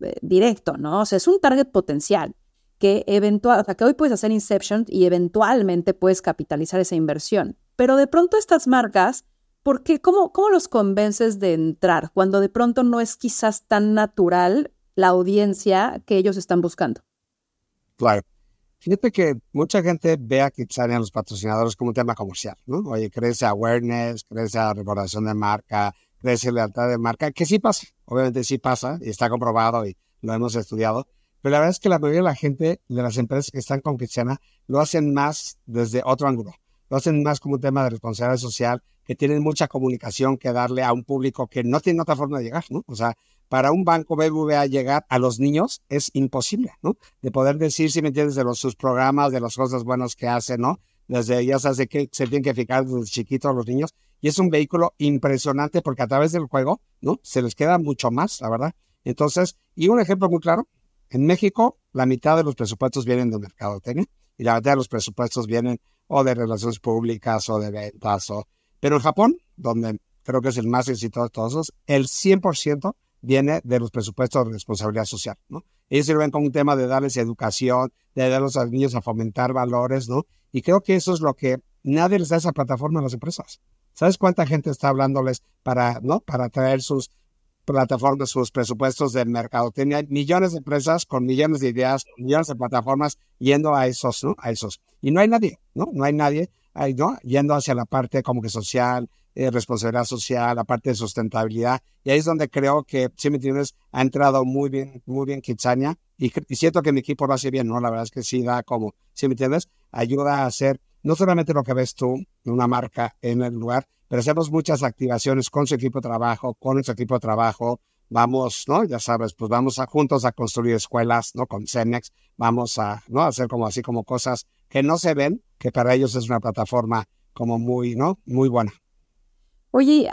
eh, directo, ¿no? O sea, es un target potencial que eventual, o sea, que hoy puedes hacer Inception y eventualmente puedes capitalizar esa inversión. Pero de pronto estas marcas, ¿por qué? ¿Cómo, cómo los convences de entrar cuando de pronto no es quizás tan natural la audiencia que ellos están buscando? Claro. Fíjate que mucha gente ve a Kitsania a los patrocinadores como un tema comercial, ¿no? Oye, crece awareness, crece recordación de marca, crece lealtad de marca, que sí pasa, obviamente sí pasa, y está comprobado y lo hemos estudiado, pero la verdad es que la mayoría de la gente de las empresas que están con Cristiana lo hacen más desde otro ángulo. Lo hacen más como un tema de responsabilidad social que tienen mucha comunicación que darle a un público que no tiene otra forma de llegar, ¿no? O sea, para un banco BBVA llegar a los niños es imposible, ¿no? De poder decir, si me entiendes, de los, sus programas, de las cosas buenas que hacen, ¿no? Desde, ya sabes, de que se tienen que fijar desde chiquitos los niños. Y es un vehículo impresionante porque a través del juego, ¿no? Se les queda mucho más, la verdad. Entonces, y un ejemplo muy claro, en México, la mitad de los presupuestos vienen del mercado y la mitad de los presupuestos vienen o de relaciones públicas o de ventas. O... Pero en Japón, donde creo que es el más exitoso de todos, el 100% viene de los presupuestos de responsabilidad social, ¿no? Ellos sirven como un tema de darles educación, de darles a los niños a fomentar valores, ¿no? Y creo que eso es lo que nadie les da esa plataforma a las empresas. ¿Sabes cuánta gente está hablándoles para, ¿no? Para traer sus plataformas, sus presupuestos de mercado. Tenía millones de empresas con millones de ideas, millones de plataformas yendo a esos, ¿no? A esos. Y no hay nadie, ¿no? No hay nadie, ahí, ¿no? Yendo hacia la parte como que social, eh, responsabilidad social, la parte de sustentabilidad. Y ahí es donde creo que, si me entiendes, ha entrado muy bien, muy bien Kitsania. Y, y, siento que mi equipo lo hace bien, ¿no? La verdad es que sí da como, si me entiendes, ayuda a hacer no solamente lo que ves tú, una marca en el lugar, pero hacemos muchas activaciones con su equipo de trabajo, con nuestro equipo de trabajo. Vamos, ¿no? Ya sabes, pues vamos a, juntos a construir escuelas, ¿no? Con Cenex, vamos a, ¿no? hacer como así como cosas que no se ven, que para ellos es una plataforma como muy, ¿no? Muy buena. Oye,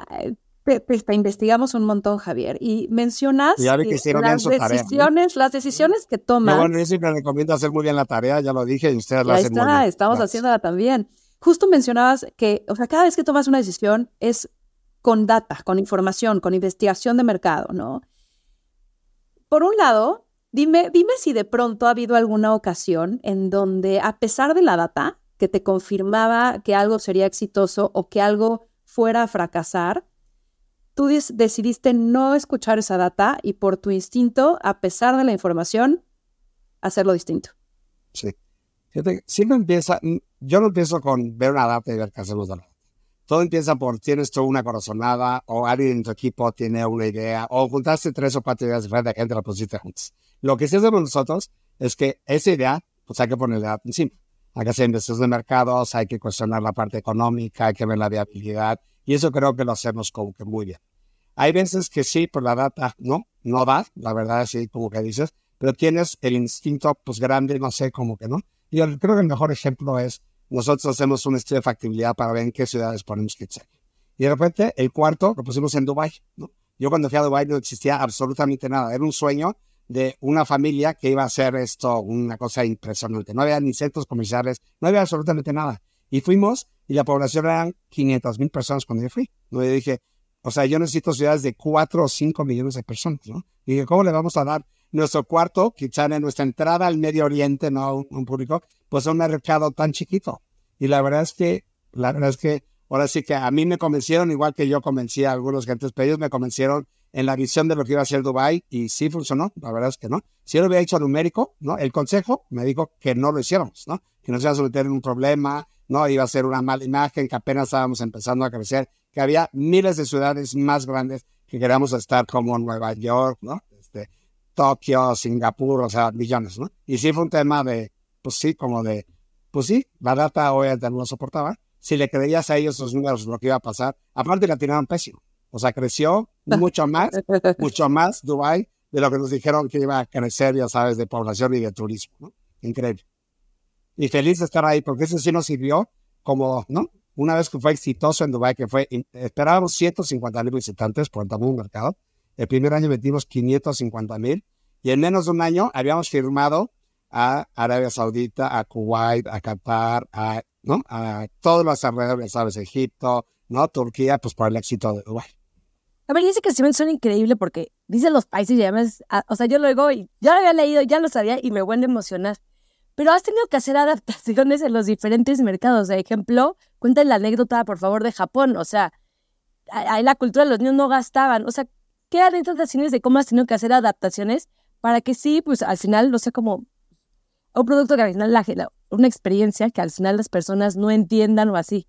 pues investigamos un montón, Javier, y mencionas ya que las decisiones, las decisiones que toman. bueno, yo siempre recomiendo hacer muy bien la tarea, ya lo dije, y ustedes la hacen está, muy bien. Estamos haciéndola también justo mencionabas que, o sea, cada vez que tomas una decisión es con data, con información, con investigación de mercado, ¿no? Por un lado, dime, dime si de pronto ha habido alguna ocasión en donde, a pesar de la data que te confirmaba que algo sería exitoso o que algo fuera a fracasar, tú decidiste no escuchar esa data y por tu instinto, a pesar de la información, hacerlo distinto. Sí. Fíjate, siempre empieza, yo no empiezo con ver una data y ver qué hacemos de la data. Todo empieza por tienes tú una corazonada o alguien en tu equipo tiene una idea o juntaste tres o cuatro ideas diferentes, gente la pusiste juntos. Lo que sí hacemos nosotros es que esa idea, pues hay que ponerle encima. Hay que hacer investigaciones de mercados, hay que cuestionar la parte económica, hay que ver la viabilidad y eso creo que lo hacemos como que muy bien. Hay veces que sí, por la data no, no da, la verdad sí, como que dices, pero tienes el instinto pues grande, no sé, como que no. Yo creo que el mejor ejemplo es nosotros hacemos un estudio de factibilidad para ver en qué ciudades ponemos Kitchen. Y de repente, el cuarto lo pusimos en Dubai. ¿no? Yo cuando fui a Dubai no existía absolutamente nada. Era un sueño de una familia que iba a hacer esto, una cosa impresionante. No había ni centros comerciales, no había absolutamente nada. Y fuimos y la población eran 500 mil personas cuando yo fui. ¿no? Y dije, o sea, yo necesito ciudades de 4 o 5 millones de personas. ¿no? Y dije, ¿cómo le vamos a dar nuestro cuarto, quizá en nuestra entrada al Medio Oriente, no un, público, pues un mercado tan chiquito? Y la verdad es que, la verdad es que ahora sí que a mí me convencieron, igual que yo convencí a algunos gentes, pero me convencieron en la visión de lo que iba a ser Dubai y sí funcionó, la verdad es que no. Si yo lo hubiera hecho numérico, ¿no? El consejo me dijo que no lo hiciéramos, ¿no? Que nos iba a someter un problema, ¿no? Iba a ser una mala imagen, que apenas estábamos empezando a crecer, que había miles de ciudades más grandes que queríamos estar como Nueva York, ¿no? Tokio, Singapur, o sea, millones, ¿no? Y sí fue un tema de, pues sí, como de pues sí, la data obviamente no lo soportaba. Si le creías a ellos los números, lo que iba a pasar, aparte la tiraron pésimo. O sea, creció mucho más, mucho más Dubai de lo que nos dijeron que iba a crecer, ya sabes, de población y de turismo. ¿no? Increíble. Y feliz de estar ahí, porque eso sí nos sirvió como, ¿no? Una vez que fue exitoso en Dubai, que fue, esperábamos 150 mil visitantes por el un mercado. El primer año metimos 550 mil y en menos de un año habíamos firmado a Arabia Saudita, a Kuwait, a Qatar, a, ¿no? a todos los alrededores, ¿sabes? Egipto, ¿no? Turquía, pues por el éxito de Dubái. A ver, dice que me suena increíble porque dice los países y además, o sea, yo luego y ya lo había leído, ya lo sabía y me vuelve a emocionar. Pero has tenido que hacer adaptaciones en los diferentes mercados. De ejemplo, cuenta la anécdota, por favor, de Japón. O sea, ahí la cultura de los niños no gastaban. O sea, ¿qué adaptaciones de cómo has tenido que hacer adaptaciones para que sí, pues al final, no sé, como un producto que al final, la, una experiencia que al final las personas no entiendan o así.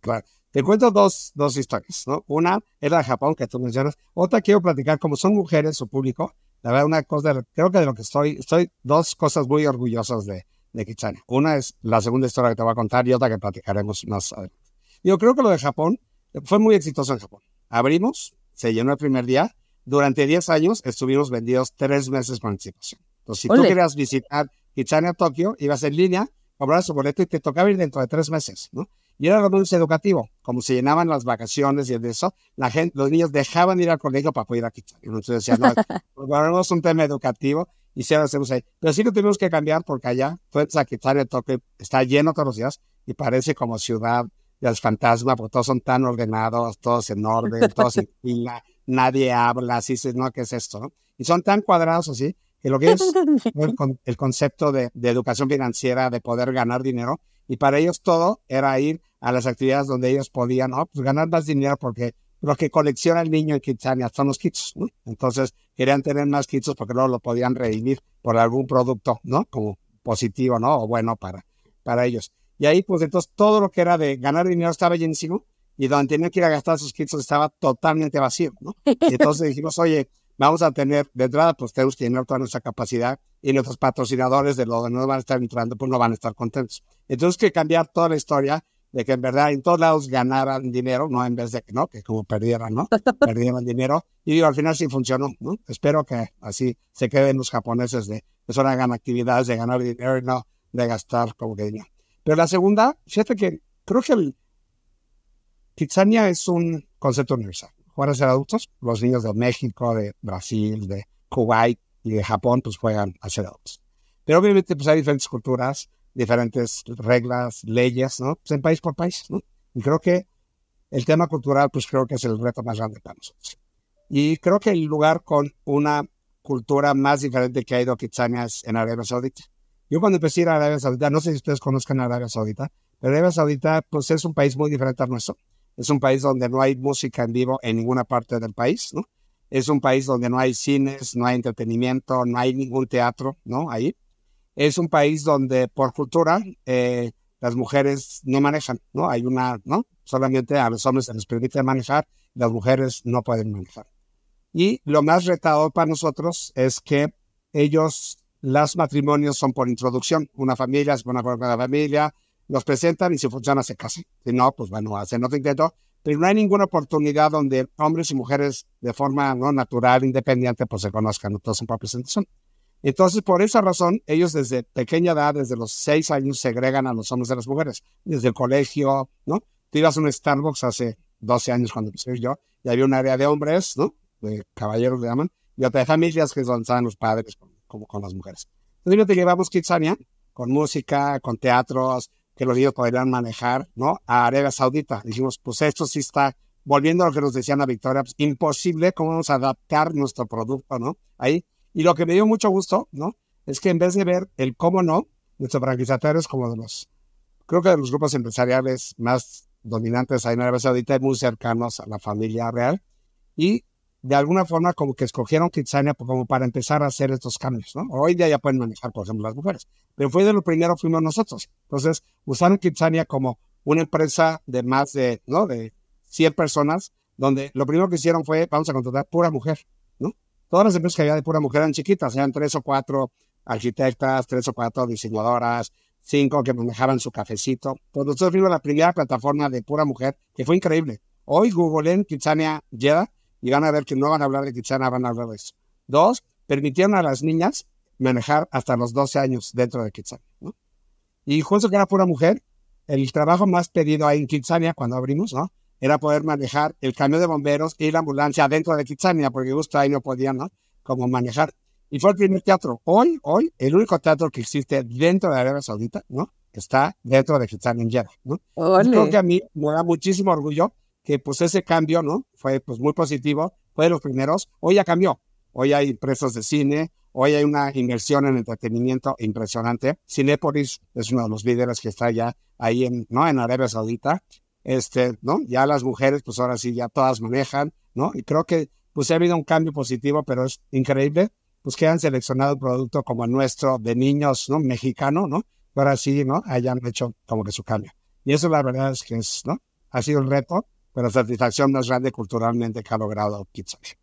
Claro. Te cuento dos, dos historias, ¿no? Una es la de Japón, que tú mencionas. Otra quiero platicar, como son mujeres, su público, la verdad, una cosa, creo que de lo que estoy, estoy dos cosas muy orgullosas de, de Kitsania. Una es la segunda historia que te voy a contar y otra que platicaremos más adelante. Yo creo que lo de Japón fue muy exitoso en Japón. Abrimos, se llenó el primer día. Durante 10 años estuvimos vendidos tres meses con anticipación. Entonces, si tú querías visitar Kitsania Tokio, ibas en línea, comprabas su boleto y te tocaba ir dentro de tres meses, ¿no? Y era muy educativo. Como se llenaban las vacaciones y eso, la gente, los niños dejaban ir al colegio para poder ir a Kitsania. Entonces decían, no, pues, un tema educativo y si lo hacemos ahí. Pero sí que tuvimos que cambiar porque allá, fue a Kitsania Tokio, está lleno todos los días y parece como ciudad de los fantasmas, porque todos son tan ordenados, todos en orden, todos en fila, nadie habla, así, no, ¿qué es esto? ¿no? Y son tan cuadrados así que lo que es el, concepto de, educación financiera, de poder ganar dinero, y para ellos todo era ir a las actividades donde ellos podían, ¿no? Pues ganar más dinero porque lo que colecciona el niño en Kitsania son los kits, ¿no? Entonces querían tener más kits porque luego lo podían redimir por algún producto, ¿no? Como positivo, ¿no? O bueno para, para ellos. Y ahí, pues entonces todo lo que era de ganar dinero estaba llenísimo y donde tenían que ir a gastar sus kits estaba totalmente vacío, ¿no? Y entonces dijimos, oye, vamos a tener de entrada, pues tenemos que llenar toda nuestra capacidad y nuestros patrocinadores de lo que no van a estar entrando, pues no van a estar contentos. Entonces, que cambiar toda la historia de que en verdad en todos lados ganaran dinero, no en vez de que no, que como perdieran, ¿no? perdieran dinero. Y digo, al final sí funcionó, ¿no? Espero que así se queden los japoneses de que solo hagan actividades de ganar dinero y no de gastar como que dinero. Pero la segunda, fíjate que creo que el Kitsania es un concepto universal. A ser adultos, los niños de México, de Brasil, de Kuwait y de Japón, pues juegan a ser adultos. Pero obviamente pues hay diferentes culturas, diferentes reglas, leyes, ¿no? Pues en país por país, ¿no? Y creo que el tema cultural, pues creo que es el reto más grande para nosotros. Y creo que el lugar con una cultura más diferente que ha ido Kitsania es en Arabia Saudita. Yo cuando empecé a ir a Arabia Saudita, no sé si ustedes conozcan Arabia Saudita, pero Arabia Saudita pues es un país muy diferente al nuestro. Es un país donde no hay música en vivo en ninguna parte del país, ¿no? Es un país donde no hay cines, no hay entretenimiento, no hay ningún teatro, ¿no? Ahí es un país donde por cultura eh, las mujeres no manejan, ¿no? Hay una, ¿no? Solamente a los hombres se les permite manejar, las mujeres no pueden manejar. Y lo más retador para nosotros es que ellos, los matrimonios son por introducción. Una familia es una la familia, los presentan y si funciona se casan. Si no, pues bueno, hacen otro intento. Pero no hay ninguna oportunidad donde hombres y mujeres de forma no natural, independiente, pues se conozcan, son por presentación. Entonces, por esa razón, ellos desde pequeña edad, desde los seis años, segregan a los hombres a las mujeres. Desde el colegio, ¿no? Tú ibas a un Starbucks hace 12 años cuando empecé yo, y había un área de hombres, ¿no? De caballeros le llaman, y otra de familias que son los padres, como con las mujeres. Entonces, te llevamos Kitsania con música, con teatros, que los niños podrían manejar, ¿no? A Arabia Saudita. Dijimos, pues esto sí está, volviendo a lo que nos decían a Victoria, pues imposible, ¿cómo vamos a adaptar nuestro producto, ¿no? Ahí y lo que me dio mucho gusto, ¿no? Es que en vez de ver el cómo no, nuestros franquiciatarios como de los, creo que de los grupos empresariales más dominantes ahí en Arabia Saudita, muy cercanos a la familia real, y de alguna forma como que escogieron Kitsania como para empezar a hacer estos cambios, ¿no? Hoy día ya pueden manejar, por ejemplo, las mujeres, pero fue de lo primero fuimos nosotros. Entonces, usaron Kitsania como una empresa de más de, ¿no? De 100 personas, donde lo primero que hicieron fue, vamos a contratar pura mujer, Todas las empresas que había de pura mujer eran chiquitas, eran tres o cuatro arquitectas, tres o cuatro diseñadoras, cinco que manejaban su cafecito. Pues nosotros fuimos la primera plataforma de pura mujer, que fue increíble. Hoy Google en Kitsania Jeddah y van a ver que no van a hablar de Kitsania, van a hablar de eso. Dos, permitieron a las niñas manejar hasta los 12 años dentro de Kitsania. Y justo que era pura mujer, el trabajo más pedido ahí en Kitsania cuando abrimos, ¿no? era poder manejar el camión de bomberos y la ambulancia dentro de Kitsania, porque justo ahí no podían, ¿no? Como manejar. Y fue el primer teatro. Hoy, hoy, el único teatro que existe dentro de Arabia Saudita, ¿no? Está dentro de Kitsania en Jeddah, ¿no? Creo que a mí me da muchísimo orgullo que pues ese cambio, ¿no? Fue pues muy positivo, fue de los primeros. Hoy ya cambió. Hoy hay empresas de cine, hoy hay una inversión en entretenimiento impresionante. Cinepolis es uno de los líderes que está ya ahí en, ¿no? en Arabia Saudita este, ¿no? Ya las mujeres, pues ahora sí, ya todas manejan, ¿no? Y creo que, pues ha habido un cambio positivo, pero es increíble, pues que han seleccionado un producto como el nuestro de niños, ¿no? Mexicano, ¿no? Ahora sí, ¿no? Hayan hecho como que su cambio. Y eso la verdad es que es, ¿no? Ha sido un reto, pero satisfacción más grande culturalmente que ha logrado Kitsania.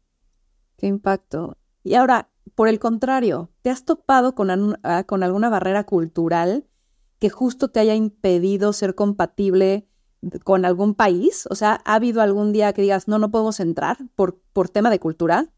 Qué impacto. Y ahora, por el contrario, ¿te has topado con, ah, con alguna barrera cultural que justo te haya impedido ser compatible con algún país? O sea, ¿ha habido algún día que digas, no, no podemos entrar por, por tema de cultura?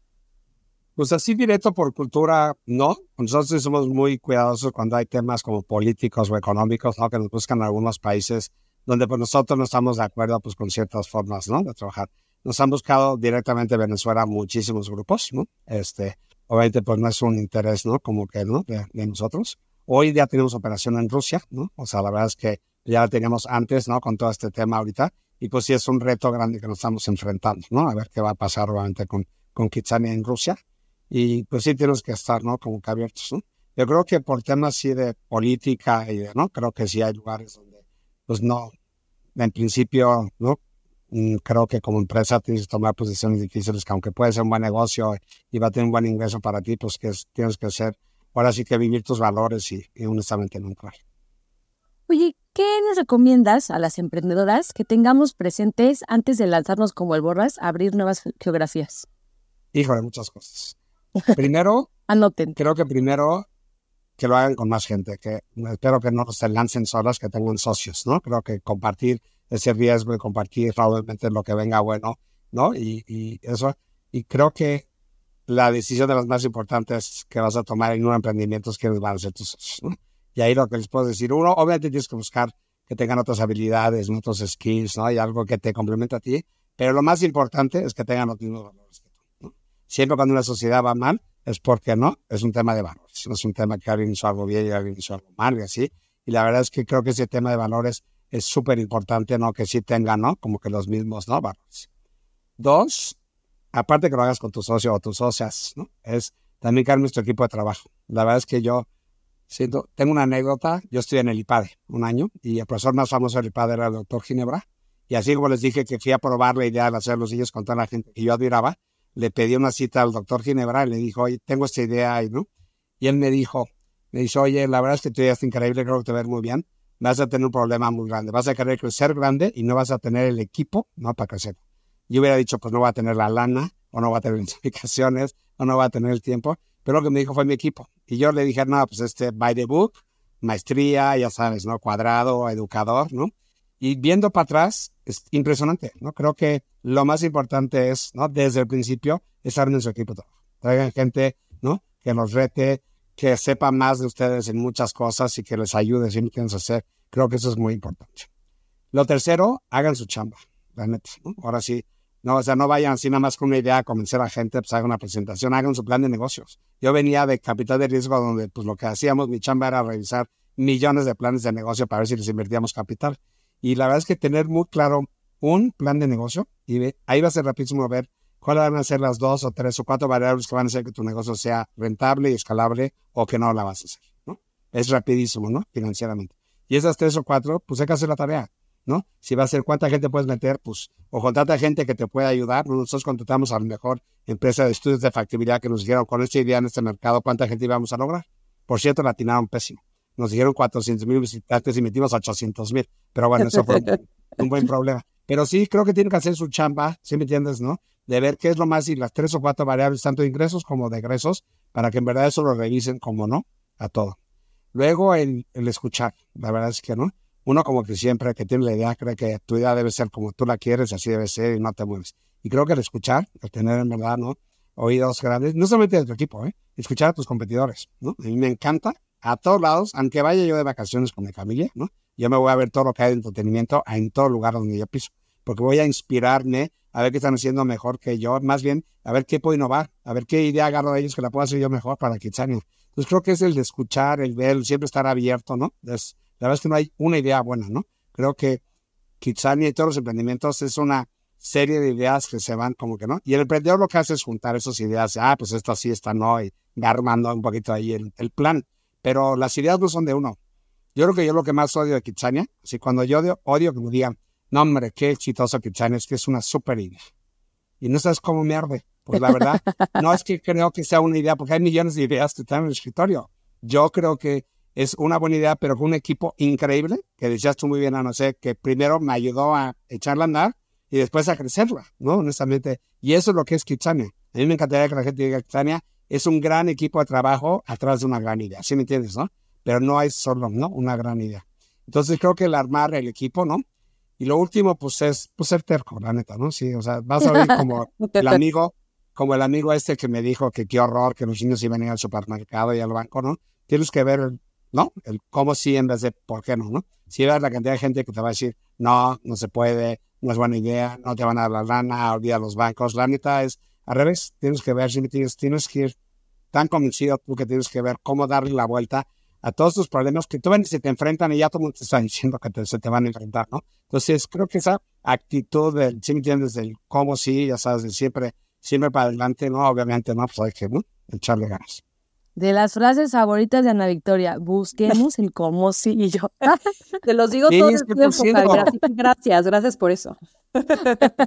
Pues así directo por cultura, no. Nosotros somos muy cuidadosos cuando hay temas como políticos o económicos, ¿no? Que nos buscan algunos países donde pues nosotros no estamos de acuerdo pues con ciertas formas, ¿no? De trabajar. Nos han buscado directamente Venezuela muchísimos grupos, ¿no? Este, obviamente pues no es un interés, ¿no? Como que, ¿no? De, de nosotros. Hoy ya tenemos operación en Rusia, ¿no? O sea, la verdad es que ya la teníamos antes, ¿no? Con todo este tema ahorita. Y pues sí es un reto grande que nos estamos enfrentando, ¿no? A ver qué va a pasar obviamente con, con Kitsania en Rusia. Y pues sí tenemos que estar, ¿no? Como que abiertos, ¿no? Yo creo que por temas sí de política y de, ¿no? Creo que sí hay lugares donde, pues no, en principio, ¿no? Mm, creo que como empresa tienes que tomar posiciones difíciles que aunque puede ser un buen negocio y va a tener un buen ingreso para ti, pues que tienes que ser, ahora sí que vivir tus valores y, y honestamente entrar. Oye, ¿qué nos recomiendas a las emprendedoras que tengamos presentes antes de lanzarnos como el Borras a abrir nuevas geografías? Híjole, muchas cosas. Primero, Anoten. creo que primero que lo hagan con más gente, que espero que no se lancen solas, que tengan socios, ¿no? Creo que compartir ese riesgo y compartir probablemente lo que venga bueno, ¿no? Y, eso, y creo que la decisión de las más importantes que vas a tomar en un emprendimiento es quiénes van a ser tus socios, ¿no? Y ahí lo que les puedo decir, uno, obviamente tienes que buscar que tengan otras habilidades, otros skills, ¿no? Y algo que te complemente a ti, pero lo más importante es que tengan los mismos valores que tú, ¿no? Siempre cuando una sociedad va mal, es porque no, es un tema de valores, no es un tema que alguien hizo algo bien y alguien hizo algo mal y así. Y la verdad es que creo que ese tema de valores es súper importante, ¿no? Que sí tengan, ¿no? Como que los mismos, ¿no? Valores. Dos, aparte que lo hagas con tu socio o tus socias, ¿no? Es también crear nuestro equipo de trabajo. La verdad es que yo siento, tengo una anécdota, yo estoy en el IPADE un año y el profesor más famoso del IPADE era el doctor Ginebra. Y así como les dije que fui a probar la idea de hacer los hijos con toda la gente que yo admiraba, le pedí una cita al doctor Ginebra y le dijo, oye, tengo esta idea, ¿no? Y él me dijo, me dice, oye, la verdad es que tu idea es increíble, creo que te va muy bien. Vas a tener un problema muy grande. Vas a querer crecer grande y no vas a tener el equipo, ¿no? Para crecer. Yo hubiera dicho, pues no va a tener la lana, o no va a tener explicaciones, o no va a tener el tiempo. Pero lo que me dijo fue mi equipo. Y yo le dije, no, pues este, by the book, maestría, ya sabes, ¿no? Cuadrado, educador, ¿no? Y viendo para atrás, es impresionante, ¿no? Creo que lo más importante es, ¿no? Desde el principio, estar en su equipo. Traigan gente, ¿no? Que nos rete, que sepa más de ustedes en muchas cosas y que les ayude si no quieren hacer. Creo que eso es muy importante. Lo tercero, hagan su chamba, la neta. Ahora sí, no, o sea, no vayan así nada más con una idea a convencer a gente, pues hagan una presentación, hagan su plan de negocios. Yo venía de capital de riesgo donde pues lo que hacíamos, mi chamba era revisar millones de planes de negocio para ver si les invertíamos capital. Y la verdad es que tener muy claro un plan de negocio y ahí va a ser rapidísimo ver cuáles van a ser las dos o tres o cuatro variables que van a hacer que tu negocio sea rentable y escalable o que no la vas a hacer, ¿no? Es rapidísimo, ¿no? Financieramente. Y esas tres o cuatro, pues hay que hacer la tarea. ¿no? Si va a ser cuánta gente puedes meter, pues, o contrata gente que te pueda ayudar. Nosotros contratamos a lo mejor empresa de estudios de factibilidad que nos dijeron con esta idea en este mercado cuánta gente íbamos a lograr. Por cierto, la atinaron pésimo. Nos dijeron 400 mil visitantes y metimos 800 mil. Pero bueno, eso fue un, buen problema. Pero sí, creo que tienen que hacer su chamba, ¿sí me entiendes, no? De ver qué es lo más y las tres o cuatro variables, tanto de ingresos como de egresos, para que en verdad eso lo revisen como no a todo. Luego el, el escuchar, la verdad es que no uno como que siempre que tiene la idea cree que tu idea debe ser como tú la quieres, así debe ser y no te mueves. Y creo que el escuchar, el tener en verdad, ¿no? Oídos grandes, no solamente de tu equipo, ¿eh? Escuchar a tus competidores, ¿no? A mí me encanta, a todos lados, aunque vaya yo de vacaciones con mi familia, ¿no? Yo me voy a ver todo lo que hay de entretenimiento en todo lugar donde yo piso, porque voy a inspirarme a ver qué están haciendo mejor que yo, más bien a ver qué puedo innovar, a ver qué idea agarro de ellos que la puedo hacer yo mejor para Kitsania. Entonces creo que es el de escuchar, el ver, siempre estar abierto, ¿no? La verdad es que no hay una idea buena, ¿no? Creo que Kitsania y todos los emprendimientos es una serie de ideas que se van como que, ¿no? Y el emprendedor lo que hace es juntar esas ideas, ah, pues esto sí, esta no, y va armando un poquito ahí el, plan. Pero las ideas no son de uno. Yo creo que yo lo que más odio de Kitsania, así cuando yo odio, odio que me digan, no hombre, qué exitoso Kitsania, es que es una súper idea. Y no sabes cómo me arde. Pues la verdad, no es que creo que sea una idea, porque hay millones de ideas que están en el escritorio. Yo creo que es una buena idea, pero con un equipo increíble, que decías tú muy bien, no sé, que primero me ayudó a echarla a andar y después a crecerla, ¿no? Honestamente. Y eso es lo que es Kitsania. A mí me encantaría que la gente diga Kitsania es un gran equipo de trabajo atrás de una gran idea, ¿sí me entiendes, no? Pero no es solo, ¿no? Una gran idea. Entonces creo que el armar el equipo, ¿no? Y lo último, pues es pues, ser terco, la neta, ¿no? Sí, o sea, vas a ver como el amigo, como el amigo este que me dijo que qué horror que los niños iban a ir al supermercado y al banco, ¿no? Tienes que ver, ¿no? El cómo sí en vez de por qué no, ¿no? Si ves la cantidad de gente que te va a decir, no, no se puede, no es buena idea, no te van a dar la lana, olvida los bancos. La neta es al revés, tienes que ver, si tienes, tienes que ir tan convencido tú que tienes que ver cómo darle la vuelta a todos tus problemas que tú ven se te enfrentan y ya todo el mundo te está diciendo que se te van a enfrentar, ¿no? Entonces, creo que esa actitud del, si me entiendes, del cómo sí, ya sabes, de siempre, siempre para adelante, ¿no? Obviamente, no, pues hay que ¿no? echarle ganas. De las frases favoritas de Ana Victoria, busquemos el cómo sí y yo. Te los digo todos el tiempo, Gracias, gracias por eso.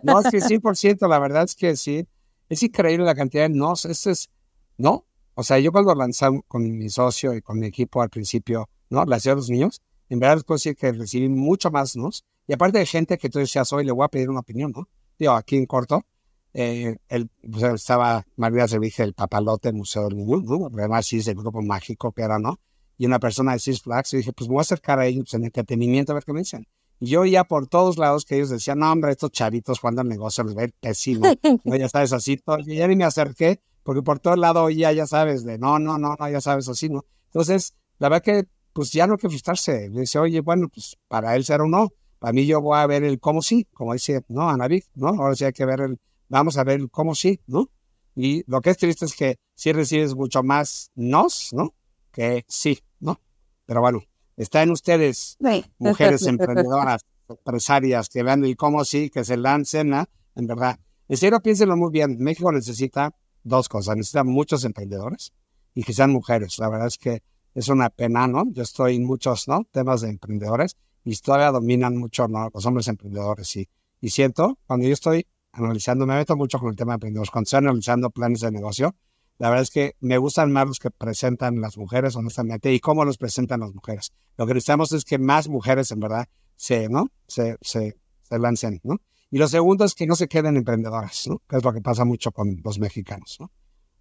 No, es que 100%, la verdad es que sí. Es increíble la cantidad de nos. Eso es, ¿no? O sea, yo cuando lanzamos con mi socio y con mi equipo al principio, ¿no? La ciudad de los niños, en verdad les puedo decir que recibí mucho más nos. Y aparte de gente que tú decías hoy, le voy a pedir una opinión, ¿no? Digo, aquí en corto, eh, el, pues, estaba María Servige, el papalote del Museo del ¿no? Además, sí, es el grupo mágico que era, ¿no? Y una persona de Six Flags, y dije, pues me voy a acercar a ellos en entretenimiento a ver qué me dicen. Yo ya por todos lados que ellos decían, no, hombre, estos chavitos cuando el negocio les ve pésimo. no, ya sabes, así todo. Y ya ni me acerqué, porque por todo lado ya, ya sabes, de no, no, no, no, ya sabes, así, ¿no? Entonces, la verdad que, pues ya no hay que frustrarse. Dice, oye, bueno, pues para él será un no. Para mí yo voy a ver el cómo sí, como dice, no, Anavic, ¿no? Ahora sí hay que ver el, vamos a ver el cómo sí, ¿no? Y lo que es triste es que sí recibes mucho más nos, ¿no? Que sí, ¿no? Pero bueno, está en ustedes, mujeres emprendedoras, empresarias, que vean el cómo sí, que se lancen, ¿no? En verdad. En serio, piénsenlo muy bien. México necesita dos cosas. Necesita muchos emprendedores y que sean mujeres. La verdad es que es una pena, ¿no? Yo estoy en muchos, ¿no? Temas de emprendedores y todavía dominan mucho, ¿no? Los hombres emprendedores. Y, y siento, cuando yo estoy analizando, me meto mucho con el tema de emprendedores, cuando estoy analizando planes de negocio, la verdad es que me gustan más los que presentan las mujeres, honestamente, y cómo los presentan las mujeres. Lo que necesitamos es que más mujeres, en verdad, se, ¿no? Se, se, se lancen, ¿no? Y lo segundo es que no se queden emprendedoras, ¿no? Que es lo que pasa mucho con los mexicanos, ¿no?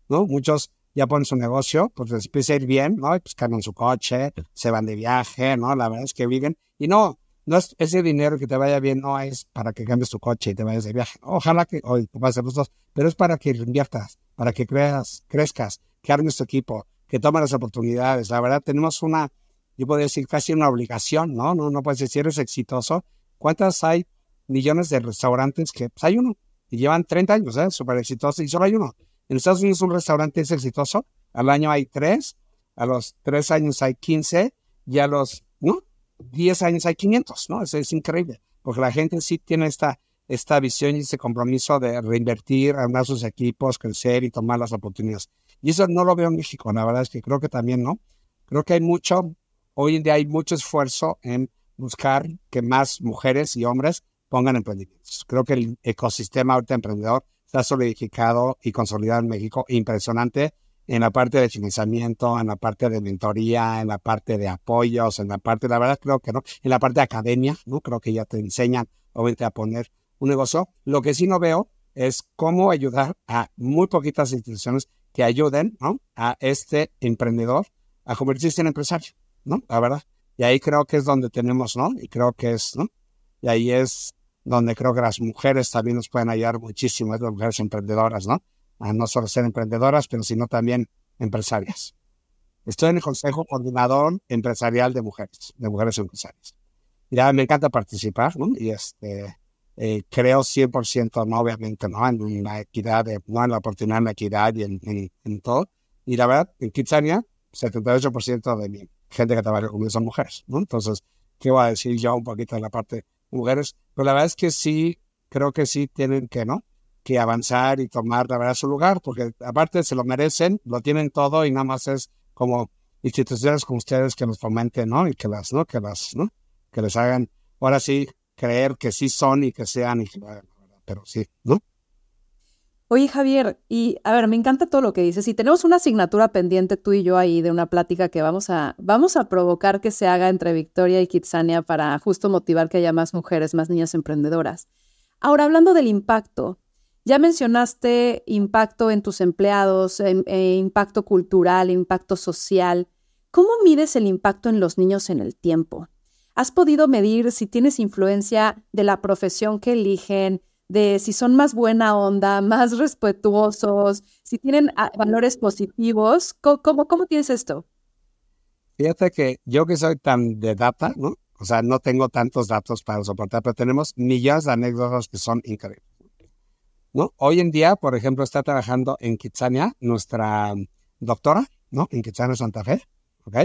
¿No? Muchos ya ponen su negocio, pues les empieza a ir bien, ¿no? Y pues cargan su coche, se van de viaje, ¿no? La verdad es que viven. Y no, no es ese dinero que te vaya bien, no es para que cambies tu coche y te vayas de viaje. Ojalá que hoy ser los dos, pero es para que inviertas, para que creas, crezcas, que armes tu equipo, que tomes las oportunidades. La verdad, tenemos una, yo podría decir casi una obligación, ¿no? No, no puedes decir, eres exitoso. ¿Cuántas hay millones de restaurantes que pues, hay uno y llevan 30 años, ¿eh? Súper exitoso y solo hay uno. En Estados Unidos un restaurante es exitoso, al año hay tres, a los tres años hay 15 y a los ¿no? 10 años hay 500, ¿no? Eso es increíble, porque la gente sí tiene esta, esta visión y ese compromiso de reinvertir, armar sus equipos, crecer y tomar las oportunidades. Y eso no lo veo en México, la verdad es que creo que también, ¿no? Creo que hay mucho, hoy en día hay mucho esfuerzo en buscar que más mujeres y hombres pongan emprendimientos. Creo que el ecosistema ahorita emprendedor está solidificado y consolidado en México, impresionante en la parte de financiamiento, en la parte de mentoría, en la parte de apoyos, en la parte, la verdad creo que no, en la parte de academia, ¿no? Creo que ya te enseñan, obviamente, a poner un negocio. Lo que sí no veo es cómo ayudar a muy poquitas instituciones que ayuden, ¿no? A este emprendedor a convertirse en empresario, ¿no? La verdad. Y ahí creo que es donde tenemos, ¿no? Y creo que es, ¿no? Y ahí es donde creo que las mujeres también nos pueden ayudar muchísimo, las mujeres emprendedoras, ¿no? A no solo ser emprendedoras, pero sino también empresarias. Estoy en el Consejo Coordinador Empresarial de Mujeres, de Mujeres Empresarias. Ya me encanta participar, ¿no? Y este, eh, creo 100%, ¿no? Obviamente, ¿no? En la equidad, ¿no? En la oportunidad, en la equidad y en, en, todo. Y la verdad, en Kitsania, 78% de mi gente que trabaja conmigo son mujeres, ¿no? Entonces, ¿qué voy a decir yo un poquito en la parte mujeres, pero la verdad es que sí, creo que sí tienen que, ¿no? Que avanzar y tomar, la verdad, su lugar, porque aparte se lo merecen, lo tienen todo y nada más es como instituciones como ustedes que nos fomenten, ¿no? Y que las, ¿no? Que las, ¿no? Que les hagan, ahora sí, creer que sí son y que sean y pero sí, ¿no? Oye, Javier, y a ver, me encanta todo lo que dices. Y tenemos una asignatura pendiente tú y yo ahí de una plática que vamos a, vamos a provocar que se haga entre Victoria y Kitsania para justo motivar que haya más mujeres, más niñas emprendedoras. Ahora, hablando del impacto, ya mencionaste impacto en tus empleados, eh, impacto cultural, impacto social. ¿Cómo mides el impacto en los niños en el tiempo? ¿Has podido medir si tienes influencia de la profesión que eligen, de si son más buena onda, más respetuosos, si tienen ah, valores positivos? ¿Cómo, cómo, tienes esto? Fíjate que yo que soy tan de data, ¿no? O sea, no tengo tantos datos para soportar, pero tenemos millones de anécdotas que son increíbles. ¿no? Hoy en día, por ejemplo, está trabajando en Kitsania nuestra doctora, ¿no? En Kitsania Santa Fe, ¿ok?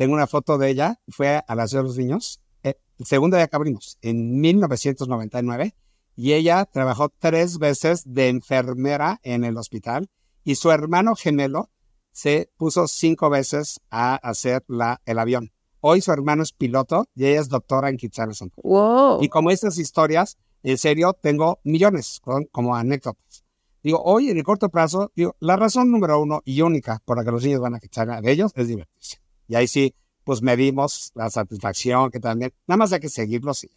Tengo una foto de ella, fue a la Ciudad de los Niños, eh, el segundo día que abrimos, en 1999, y ella trabajó tres veces de enfermera en el hospital, y su hermano gemelo se puso cinco veces a hacer la, el avión. Hoy su hermano es piloto y ella es doctora en Kitsania Wow. Y como estas historias, en serio, tengo millones como anécdotas. Digo, hoy en el corto plazo, digo, la razón número uno y única por la que los niños van a Kitsania de ellos es divertirse. Y ahí sí, pues medimos la satisfacción que también, nada más hay que seguirlos. Y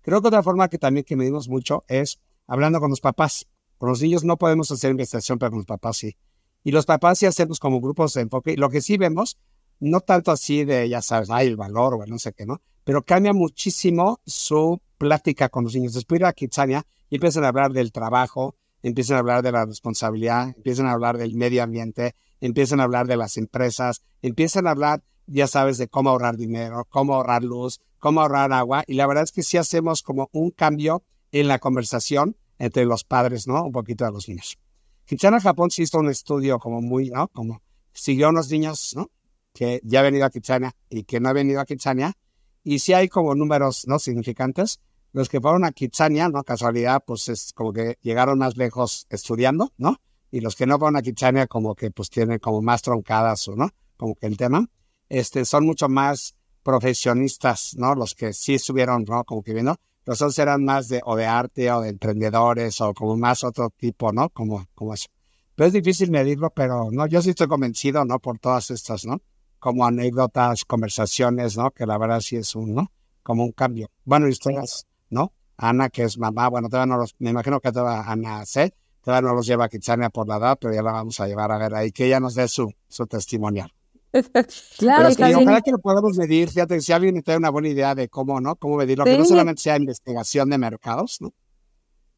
Creo que otra forma que también que medimos mucho es hablando con los papás. Con los niños no podemos hacer investigación, pero con los papás sí. Y los papás sí hacemos como grupos de enfoque. Lo que sí vemos no tanto así de, ya sabes, ay, el valor o no sé qué, ¿no? Pero cambia muchísimo su plática con los niños. Después de a Kitsania y empiezan a hablar del trabajo, empiezan a hablar de la responsabilidad, empiezan a hablar del medio ambiente, empiezan a hablar de las empresas, empiezan a hablar, ya sabes, de cómo ahorrar dinero, cómo ahorrar luz, cómo ahorrar agua. Y la verdad es que sí hacemos como un cambio en la conversación entre los padres, ¿no? Un poquito de los niños. Kitsania, Japón, sí hizo un estudio como muy, ¿no? Como siguió a unos niños, ¿no? que ya ha venido a Kitsania y que no ha venido a Kitsania. Y si hay como números no significantes. Los que fueron a Kitsania, ¿no? Casualidad, pues es como que llegaron más lejos estudiando, ¿no? Y los que no fueron a Kitsania como que pues tienen como más troncadas, ¿no? Como que el tema. Este, son mucho más profesionistas, ¿no? Los que sí estuvieron, ¿no? Como que viendo. Los otros eran más de, o de arte, o de emprendedores, o como más otro tipo, ¿no? Como, como eso. Pero es difícil medirlo, pero no, yo sí estoy convencido, ¿no? Por todas estas, ¿no? como anécdotas, conversaciones, ¿no? Que la verdad sí es un, ¿no? Como un cambio. Bueno, historias, ¿no? Ana, que es mamá, bueno, todavía no los, me imagino que todavía Ana sé, todavía no los lleva Kitsania por la edad, pero ya la vamos a llevar a ver ahí, que ella nos dé su, su testimonial. claro, pero que ojalá que lo podamos medir, fíjate, si alguien tiene una buena idea de cómo, ¿no? Cómo medirlo, que no solamente sea investigación de mercados, ¿no?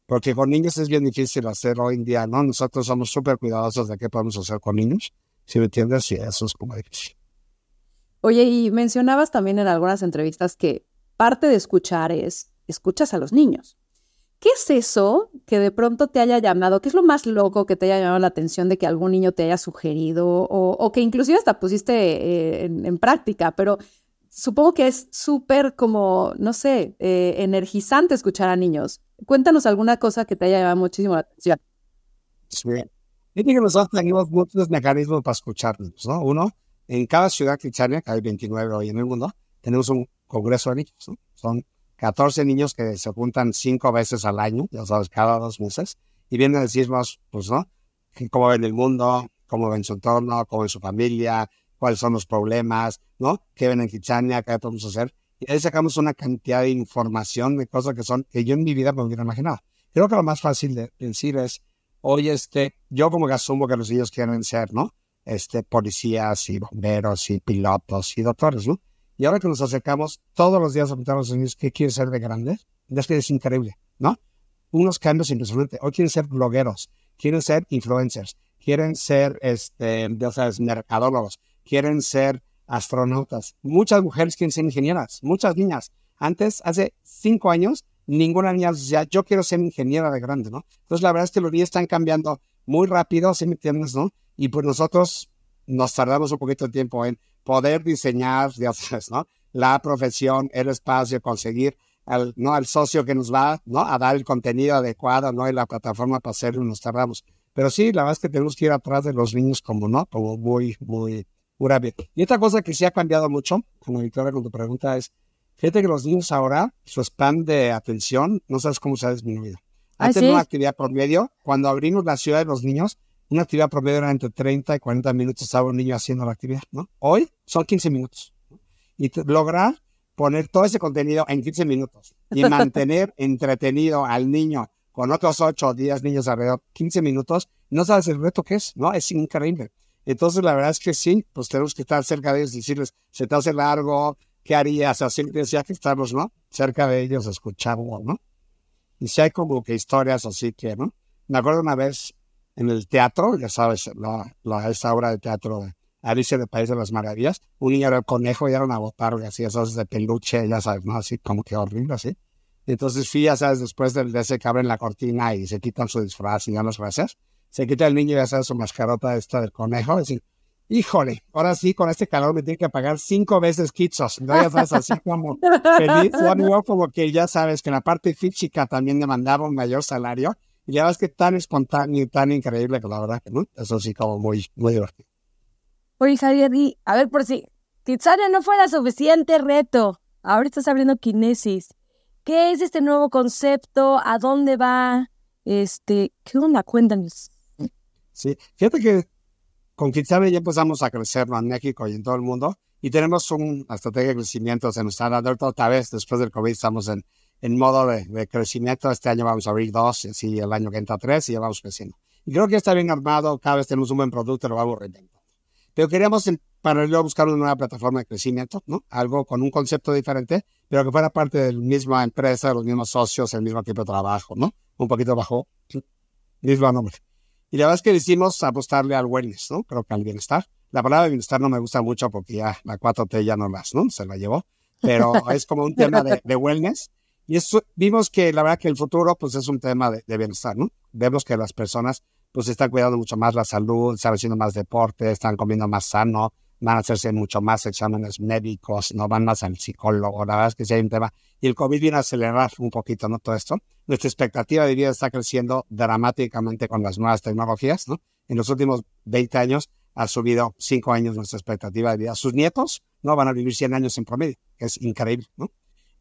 Porque con niños es bien difícil hacer hoy en día, ¿no? Nosotros somos súper cuidadosos de qué podemos hacer con niños, si me entiendes, sí, eso es como difícil. Oye, y mencionabas también en algunas entrevistas que parte de escuchar es, escuchas a los niños. ¿Qué es eso que de pronto te haya llamado? ¿Qué es lo más loco que te haya llamado la atención de que algún niño te haya sugerido o, que inclusive hasta pusiste eh, en, práctica? Pero supongo que es súper como, no sé, eh, energizante escuchar a niños. Cuéntanos alguna cosa que te haya llamado muchísimo la atención. Sí. Yo que nosotros tenemos muchos mecanismos para escucharnos, ¿no? Uno, en cada ciudad cristiana, que hay 29 hoy en el mundo, tenemos un congreso de niños. Son 14 niños que se juntan cinco veces al año, ya sabes, cada dos meses, y vienen a decirnos, pues, ¿no? Cómo ven el mundo, cómo ven su entorno, cómo ven su familia, cuáles son los problemas, ¿no? ¿Qué ven en Kitsania? ¿Qué podemos hacer? Y ahí sacamos una cantidad de información, de cosas que son, que yo en mi vida me hubiera imaginado. Creo que lo más fácil de decir es, hoy este, yo como que asumo que los niños quieren ser, ¿no? este, policías y bomberos y pilotos y doctores, ¿no? Y ahora que nos acercamos todos los días a preguntar a los niños qué quieren ser de grandes, es que es increíble, ¿no? Unos cambios impresionantes. Hoy quieren ser blogueros, quieren ser influencers, quieren ser, este, ya sabes, mercadólogos, quieren ser astronautas. Muchas mujeres quieren ser ingenieras, muchas niñas. Antes, hace cinco años, ninguna niña decía, yo quiero ser ingeniera de grande, ¿no? Entonces, la verdad es que los niños están cambiando muy rápido, ¿sí me entiendes, no? Y pues nosotros nos tardamos un poquito de tiempo en poder diseñar, ya sabes, ¿no? La profesión, el espacio, conseguir al, ¿no? al socio que nos va, ¿no? A dar el contenido adecuado, ¿no? Y la plataforma para hacerlo, nos tardamos. Pero sí, la verdad es que tenemos que ir atrás de los niños como, ¿no? Como muy, muy, rápido. Y otra cosa que sí ha cambiado mucho, como Victoria con tu pregunta, es, fíjate que los niños ahora, su spam de atención, no sabes cómo se ha disminuido. ¿Ah, Antes una actividad por medio, cuando abrimos la ciudad de los niños, una actividad promedio era entre 30 y 40 minutos estaba un niño haciendo la actividad, ¿no? Hoy son 15 minutos. Y lograr poner todo ese contenido en 15 minutos y mantener entretenido al niño con otros 8 o 10 niños alrededor 15 minutos, no sabes el reto que es, ¿no? Es increíble. Entonces, la verdad es que sí, pues tenemos que estar cerca de ellos y decirles, se te hace largo, ¿qué harías? Así decía que estamos, ¿no? Cerca de ellos, escuchando, ¿no? Y si hay como que historias así que, ¿no? Me acuerdo una vez en el teatro, ya sabes, la, la, esa obra de teatro de Alicia de País de las Maravillas, un niño era el conejo y era una botarga, así, esos de peluche, ya sabes, ¿no? Así como que horrible, así. Entonces fui, ya sabes, después del, de ese que abren la cortina y se quitan su disfraz y dan las gracias, se quita el niño, ya sabes, su mascarota esta del conejo, decir, híjole, ahora sí, con este calor me tiene que pagar cinco veces kitsos. ¿no? Ya sabes, así como feliz. Como que ya sabes que en la parte física también demandaba un mayor salario. Y ya ves que tan espontáneo y tan increíble que la verdad que no. Eso sí, como muy, muy divertido. Oye, Javier, y a ver por si Kitsania no fuera suficiente reto. Ahora estás abriendo Kinesis. ¿Qué es este nuevo concepto? ¿A dónde va? Este, ¿qué onda? Cuéntanos. Sí, fíjate que con Kitsania ya empezamos a crecer en México y en todo el mundo y tenemos una estrategia de crecimiento. Se nos está dando otra vez, después del COVID, estamos en, en modo de, de, crecimiento. Este año vamos a abrir dos, y el año que entra tres y ya vamos creciendo. Y creo que está bien armado, cada vez tenemos un buen producto, lo vamos reinventando. Pero queríamos en paralelo buscar una nueva plataforma de crecimiento, ¿no? Algo con un concepto diferente, pero que fuera parte de la misma empresa, los mismos socios, el mismo equipo de trabajo, ¿no? Un poquito bajo, mismo nombre. Y la verdad es que decidimos apostarle al wellness, ¿no? Creo que al bienestar. La palabra bienestar no me gusta mucho porque ya la 4T ya no las, ¿no? Se la llevó. Pero es como un tema de, de wellness. Y eso, vimos que la verdad que el futuro pues es un tema de, bienestar, ¿no? Vemos que las personas pues están cuidando mucho más la salud, están haciendo más deporte, están comiendo más sano, van a hacerse mucho más exámenes médicos, no van más al psicólogo, la verdad es que sí hay un tema. Y el COVID viene a acelerar un poquito, ¿no? Todo esto. Nuestra expectativa de vida está creciendo dramáticamente con las nuevas tecnologías, ¿no? En los últimos 20 años ha subido 5 años nuestra expectativa de vida. Sus nietos no van a vivir 100 años en promedio, que es increíble, ¿no?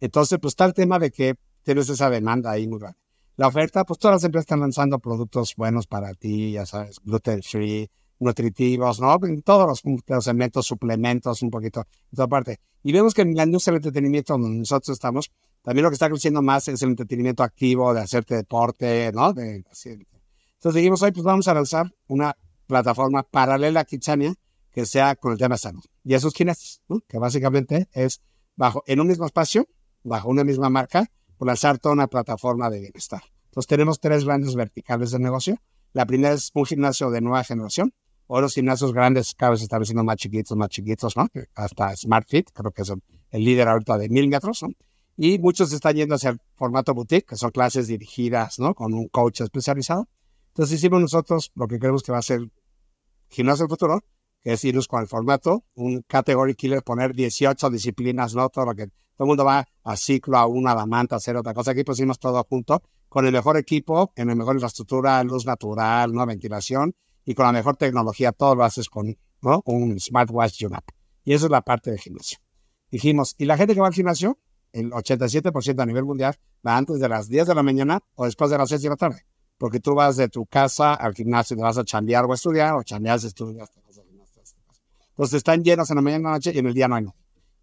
Entonces, pues está el tema de que tienes esa demanda ahí muy grande. La oferta, pues todas las empresas están lanzando productos buenos para ti, ya sabes, gluten free, nutritivos, ¿no? Todos los, los elementos, suplementos, un poquito, en toda parte. Y vemos que en la industria del entretenimiento donde nosotros estamos, también lo que está creciendo más es el entretenimiento activo, de hacerte deporte, ¿no? De, así. Entonces dijimos, hoy pues vamos a lanzar una plataforma paralela a Kitsania que sea con el tema salud. Y eso es Kinesis, ¿no? Que básicamente es bajo, en un mismo espacio, bajo una misma marca, por lanzar toda una plataforma de bienestar. Entonces tenemos tres grandes verticales de negocio. La primera es un gimnasio de nueva generación, o los gimnasios grandes cada vez se están haciendo más chiquitos, más chiquitos, ¿no? Hasta SmartFit, creo que es el líder ahorita de mil metros, ¿no? Y muchos están yendo hacia el formato boutique, que son clases dirigidas, ¿no? Con un coach especializado. Entonces hicimos nosotros lo que creemos que va a ser gimnasio del futuro, que es irnos con el formato, un category killer, poner 18 disciplinas, ¿no? Todo lo que, el mundo va a ciclo, a una, a la manta, a hacer otra cosa. Aquí pusimos todo junto, con el mejor equipo, en la mejor infraestructura, luz natural, ¿no? Ventilación, y con la mejor tecnología, todo lo haces con un smartwatch y una app. Y eso es la parte del gimnasio. Dijimos, y la gente que va al gimnasio, el 87% a nivel mundial, va antes de las 10 de la mañana o después de las 6 de la tarde. Porque tú vas de tu casa al gimnasio, te vas a chambear o a estudiar, o chambeas, estudias, te. Entonces están llenos en la mañana y en la noche y en el día no hay nada.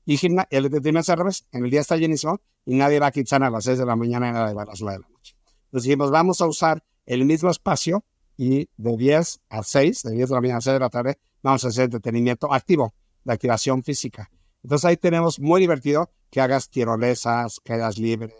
Y el entretenimiento al revés, en el día está llenísimo y nadie va a quitar a las 6 de la mañana y nadie va a las 9 de la noche. Entonces dijimos, vamos a usar el mismo espacio y de 10 a 6, de 10 de la mañana a 6 de la tarde, vamos a hacer entretenimiento activo, de activación física. Entonces ahí tenemos muy divertido que hagas tirolesas, quedas libres,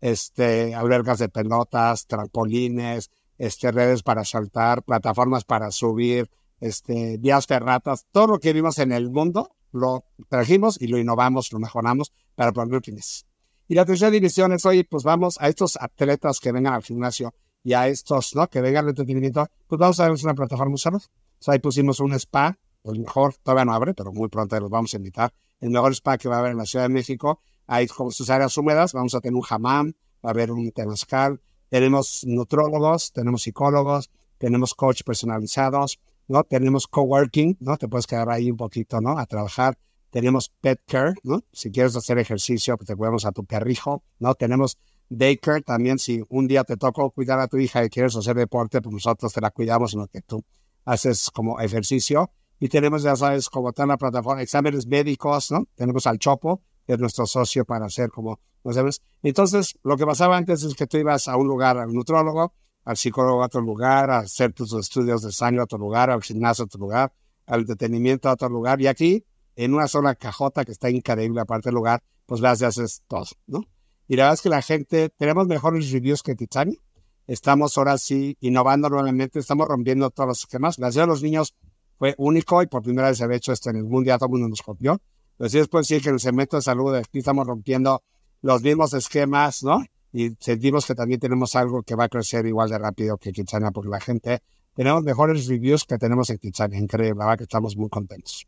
este, albergas de pelotas, trampolines, este, redes para saltar, plataformas para subir, este, vías ferratas, todo lo que vimos en el mundo lo trajimos y lo innovamos, lo mejoramos para poner fines. Y la tercera división es, hoy, pues vamos a estos atletas que vengan al gimnasio y a estos, ¿no? Que vengan al entretenimiento, pues vamos a ver una plataforma salud. O sea, ahí pusimos un spa, el mejor, todavía no abre, pero muy pronto los vamos a invitar. El mejor spa que va a haber en la Ciudad de México. Hay como sus áreas húmedas, vamos a tener un hammam, va a haber un temazcal, tenemos nutrólogos, tenemos psicólogos, tenemos coach personalizados, ¿no? Tenemos coworking, ¿no? Te puedes quedar ahí un poquito, ¿no? A trabajar. Tenemos pet care, ¿no? Si quieres hacer ejercicio, pues te cuidamos a tu perrijo, ¿no? Tenemos daycare también, si un día te tocó cuidar a tu hija y quieres hacer deporte, pues nosotros te la cuidamos en lo que tú haces como ejercicio. Y tenemos, ya sabes, como en la plataforma, exámenes médicos, ¿no? Tenemos al Chopo, que es nuestro socio para hacer como, ¿no sabes? Entonces, lo que pasaba antes es que tú ibas a un lugar, al nutrólogo, al psicólogo a otro lugar, a hacer tus estudios de sangre a otro lugar, al gimnasio a otro lugar, al entretenimiento a otro lugar. Y aquí en una sola cajota que está increíble, aparte del lugar, pues vas y haces todo, ¿no? Y la verdad es que la gente, tenemos mejores reviews que Titania. Estamos ahora sí innovando nuevamente, estamos rompiendo todos los esquemas. La ciudad de los niños fue único y por primera vez se había hecho esto en el mundo, ya todo el mundo nos copió. Pero sí después decir que en el segmento de salud aquí estamos rompiendo los mismos esquemas, ¿no? Y sentimos que también tenemos algo que va a crecer igual de rápido que Kitsania, porque la gente, tenemos mejores reviews que tenemos en Kitsania, increíble, la verdad que estamos muy contentos.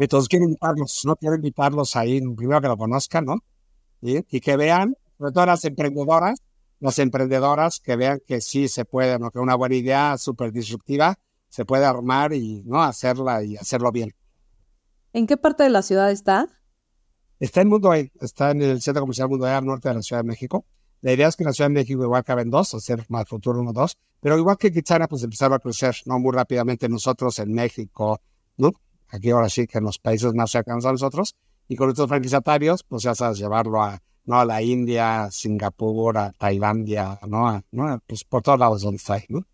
Entonces quiero invitarlos, ¿no? Quiero invitarlos ahí, primero que lo conozcan, ¿no? Y, y que vean, sobre todo las emprendedoras, las emprendedoras que vean que sí se puede, ¿no? Que una buena idea súper disruptiva se puede armar y, ¿no? Hacerla y hacerlo bien. ¿En qué parte de la ciudad está? Está en Mundo E, está en el Centro Comercial Mundo al norte de la Ciudad de México. La idea es que en la Ciudad de México igual caben dos, o ser más futuro uno dos, pero igual que Kitsana, pues empezar a crecer, ¿no? Muy rápidamente nosotros en México, ¿no? aquí ahora sí que en los países más cercanos a nosotros, y con estos franquiciatarios, pues ya sabes, llevarlo a, ¿no? a la India, Singapur, a Tailandia, ¿no? ¿no? Pues por todos lados donde está, ¿no?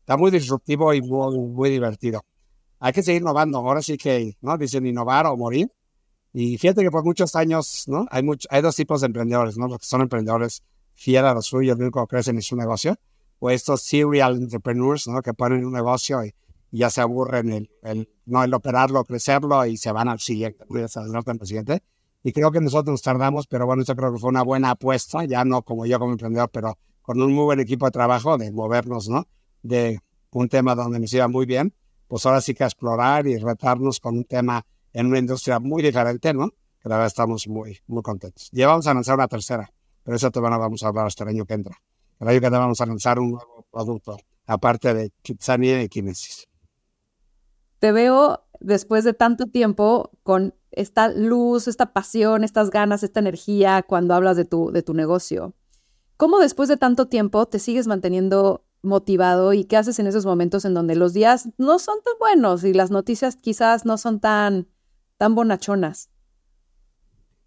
Está muy disruptivo y muy, muy divertido. Hay que seguir innovando, ahora sí que, ¿no? Dicen innovar o morir. Y fíjate que por muchos años, ¿no? Hay, mucho, hay dos tipos de emprendedores, ¿no? Los que son emprendedores fieles a lo suyo, único que crecen es su negocio, o estos serial entrepreneurs, ¿no? Que ponen un negocio y ya se aburren el, el, no, el operarlo, crecerlo y se van al siguiente, al siguiente. Y creo que nosotros nos tardamos, pero bueno, yo creo que fue una buena apuesta, ya no como yo como emprendedor, pero con un muy buen equipo de trabajo de movernos, ¿no? De un tema donde nos iba muy bien, pues ahora sí que explorar y retarnos con un tema en una industria muy diferente, ¿no? Que la verdad estamos muy, muy contentos. Ya vamos a lanzar una tercera, pero eso todavía no vamos a hablar hasta el año que entra. El año que entra vamos a lanzar un nuevo producto, aparte de Kitsania y Kinesis te veo después de tanto tiempo con esta luz, esta pasión, estas ganas, esta energía cuando hablas de tu, de tu negocio. ¿Cómo después de tanto tiempo te sigues manteniendo motivado y qué haces en esos momentos en donde los días no son tan buenos y las noticias quizás no son tan, tan bonachonas?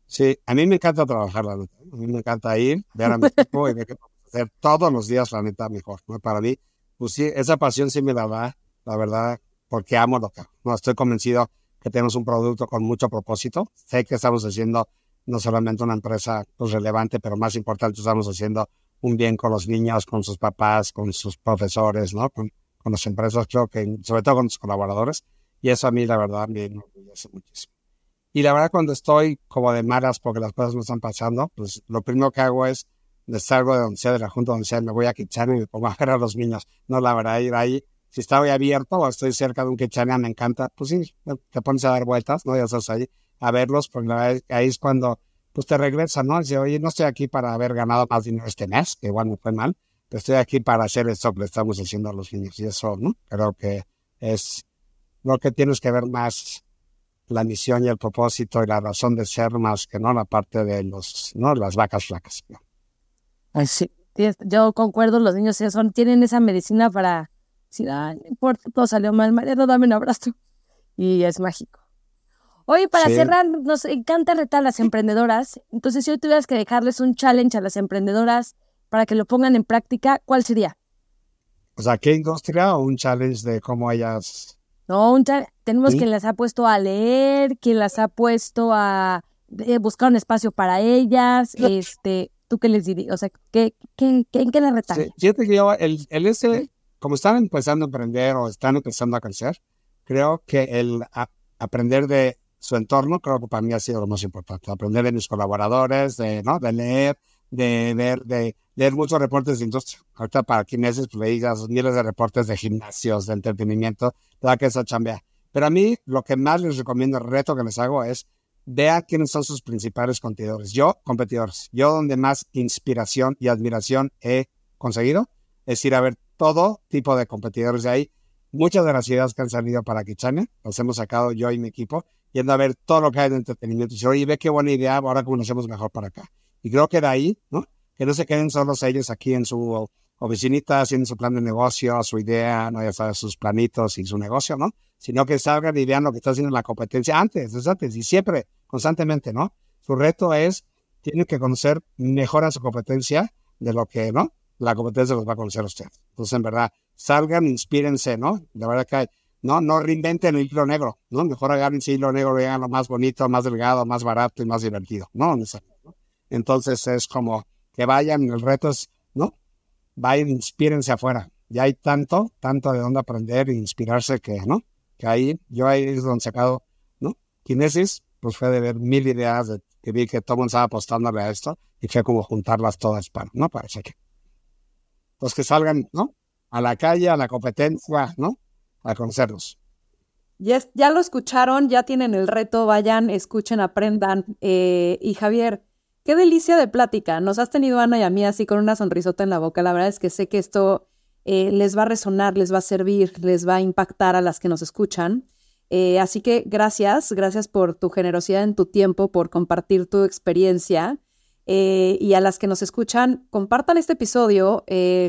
Sí, a mí me encanta trabajar, la neta. A mí me encanta ir, ver a mi equipo y ver qué hacer todos los días, la neta, mejor. Para mí, pues sí, esa pasión sí me la da, la verdad, porque amo lo que no estoy convencido que tenemos un producto con mucho propósito. Sé que estamos haciendo no solamente una empresa pues, relevante, pero más importante, estamos haciendo un bien con los niños, con sus papás, con sus profesores, ¿no? Con, con las empresas, creo que sobre todo con los colaboradores. Y eso a mí, la verdad, me enorgullece muchísimo. Y la verdad, cuando estoy como de malas porque las cosas me están pasando, pues lo primero que hago es de salgo de donde sea, de la junta donde sea, me voy a quichar y me pongo a ver a los niños. No, la verdad, ir ahí si estoy abierto o estoy cerca de un quechania, me encanta, pues sí, te pones a dar vueltas, ¿no? Ya estás ahí a verlos, porque ahí es cuando pues te regresa, ¿no? Dice, oye, no estoy aquí para haber ganado más dinero este mes, que igual me fue mal, pero estoy aquí para hacer esto que le estamos haciendo a los niños y eso, ¿no? Creo que es lo que tienes que ver más la misión y el propósito y la razón de ser más que no la parte de los, ¿no? Las vacas flacas. Sí, yo concuerdo, los niños son, tienen esa medicina para si da, no importa, todo salió mal, Mariano, dame un abrazo. Y es mágico. Oye, para cerrar, nos encanta retar a las emprendedoras. Entonces, si hoy tuvieras que dejarles un challenge a las emprendedoras para que lo pongan en práctica, ¿cuál sería? O sea, ¿qué industria o un challenge de cómo ellas... No, un tenemos quien las ha puesto a leer, quien las ha puesto a eh, buscar un espacio para ellas. este, ¿Tú qué les dirías? O sea, ¿qué, qué, qué, ¿en qué las retan? Sí, fíjate que yo, el, el ese como están empezando a emprender o están empezando a crecer, creo que el aprender de su entorno, creo que para mí ha sido lo más importante. Aprender de mis colaboradores, de, ¿no? de leer, de ver, de leer muchos reportes de industria. Ahorita para quienes pues, leídas miles de reportes de gimnasios, de entretenimiento, toda que eso chambea. Pero a mí lo que más les recomiendo, el reto que les hago es vea quiénes son sus principales competidores. Yo, competidores. Yo donde más inspiración y admiración he conseguido es ir a ver todo tipo de competidores de ahí. Muchas de las ideas que han salido para Kichania las hemos sacado yo y mi equipo, yendo a ver todo lo que hay de entretenimiento. Y oye, ve qué buena idea, ahora cómo hacemos mejor para acá. Y creo que de ahí, ¿no? Que no se queden solos ellos aquí en su oficinita haciendo su plan de negocio, su idea, no ya sabes, sus planitos y su negocio, ¿no? Sino que salgan y vean lo que está haciendo la competencia antes, desde antes y siempre, constantemente, ¿no? Su reto es, tienen que conocer mejor a su competencia de lo que, ¿no? la competencia los va a conocer a ustedes. Entonces, en verdad, salgan, inspírense, ¿no? La verdad que no, no reinventen el hilo negro, ¿no? Mejor hagan ese hilo negro y hagan lo más bonito, más delgado, más barato y más divertido, ¿no? Entonces es como que vayan, el reto es, ¿no? Vayan, inspírense afuera. Ya hay tanto, tanto de dónde aprender e inspirarse que, ¿no? Que ahí, yo ahí es donde sacado, ¿no? Kinesis, pues fue de ver mil ideas de, que vi que todo mundo estaba apostándole a esto y fue como juntarlas todas para, ¿no? Para que los que salgan, ¿no? A la calle, a la competencia, ¿no? A conocerlos. Ya, ya lo escucharon, ya tienen el reto, vayan, escuchen, aprendan. Eh, y Javier, qué delicia de plática. Nos has tenido Ana y a mí así con una sonrisota en la boca. La verdad es que sé que esto eh, les va a resonar, les va a servir, les va a impactar a las que nos escuchan. Eh, así que gracias, gracias por tu generosidad en tu tiempo, por compartir tu experiencia. Eh, y a las que nos escuchan, compartan este episodio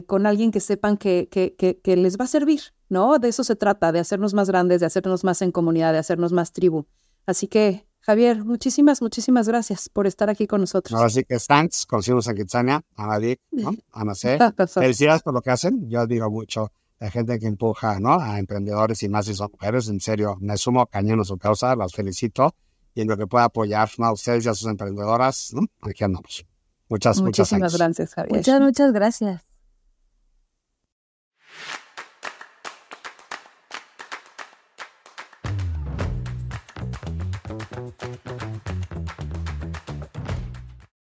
con alguien que sepan que, que, que, les va a servir, ¿no? De eso se trata, de hacernos más grandes, de hacernos más en comunidad, de hacernos más tribu. Así que, Javier, muchísimas, muchísimas gracias por estar aquí con nosotros. Ahora sí que thanks, conocimos a Kitsania, a Nadik, ¿no? a Macé. Felicidades por lo que hacen. Yo admiro mucho la gente que empuja, ¿no? A emprendedores y más si son mujeres. En serio, me sumo cañón a su causa, las felicito y en lo que pueda apoyar a ustedes y a sus emprendedoras, ¿no? aquí andamos. Muchas, muchas gracias, Javier. Muchas, muchas gracias.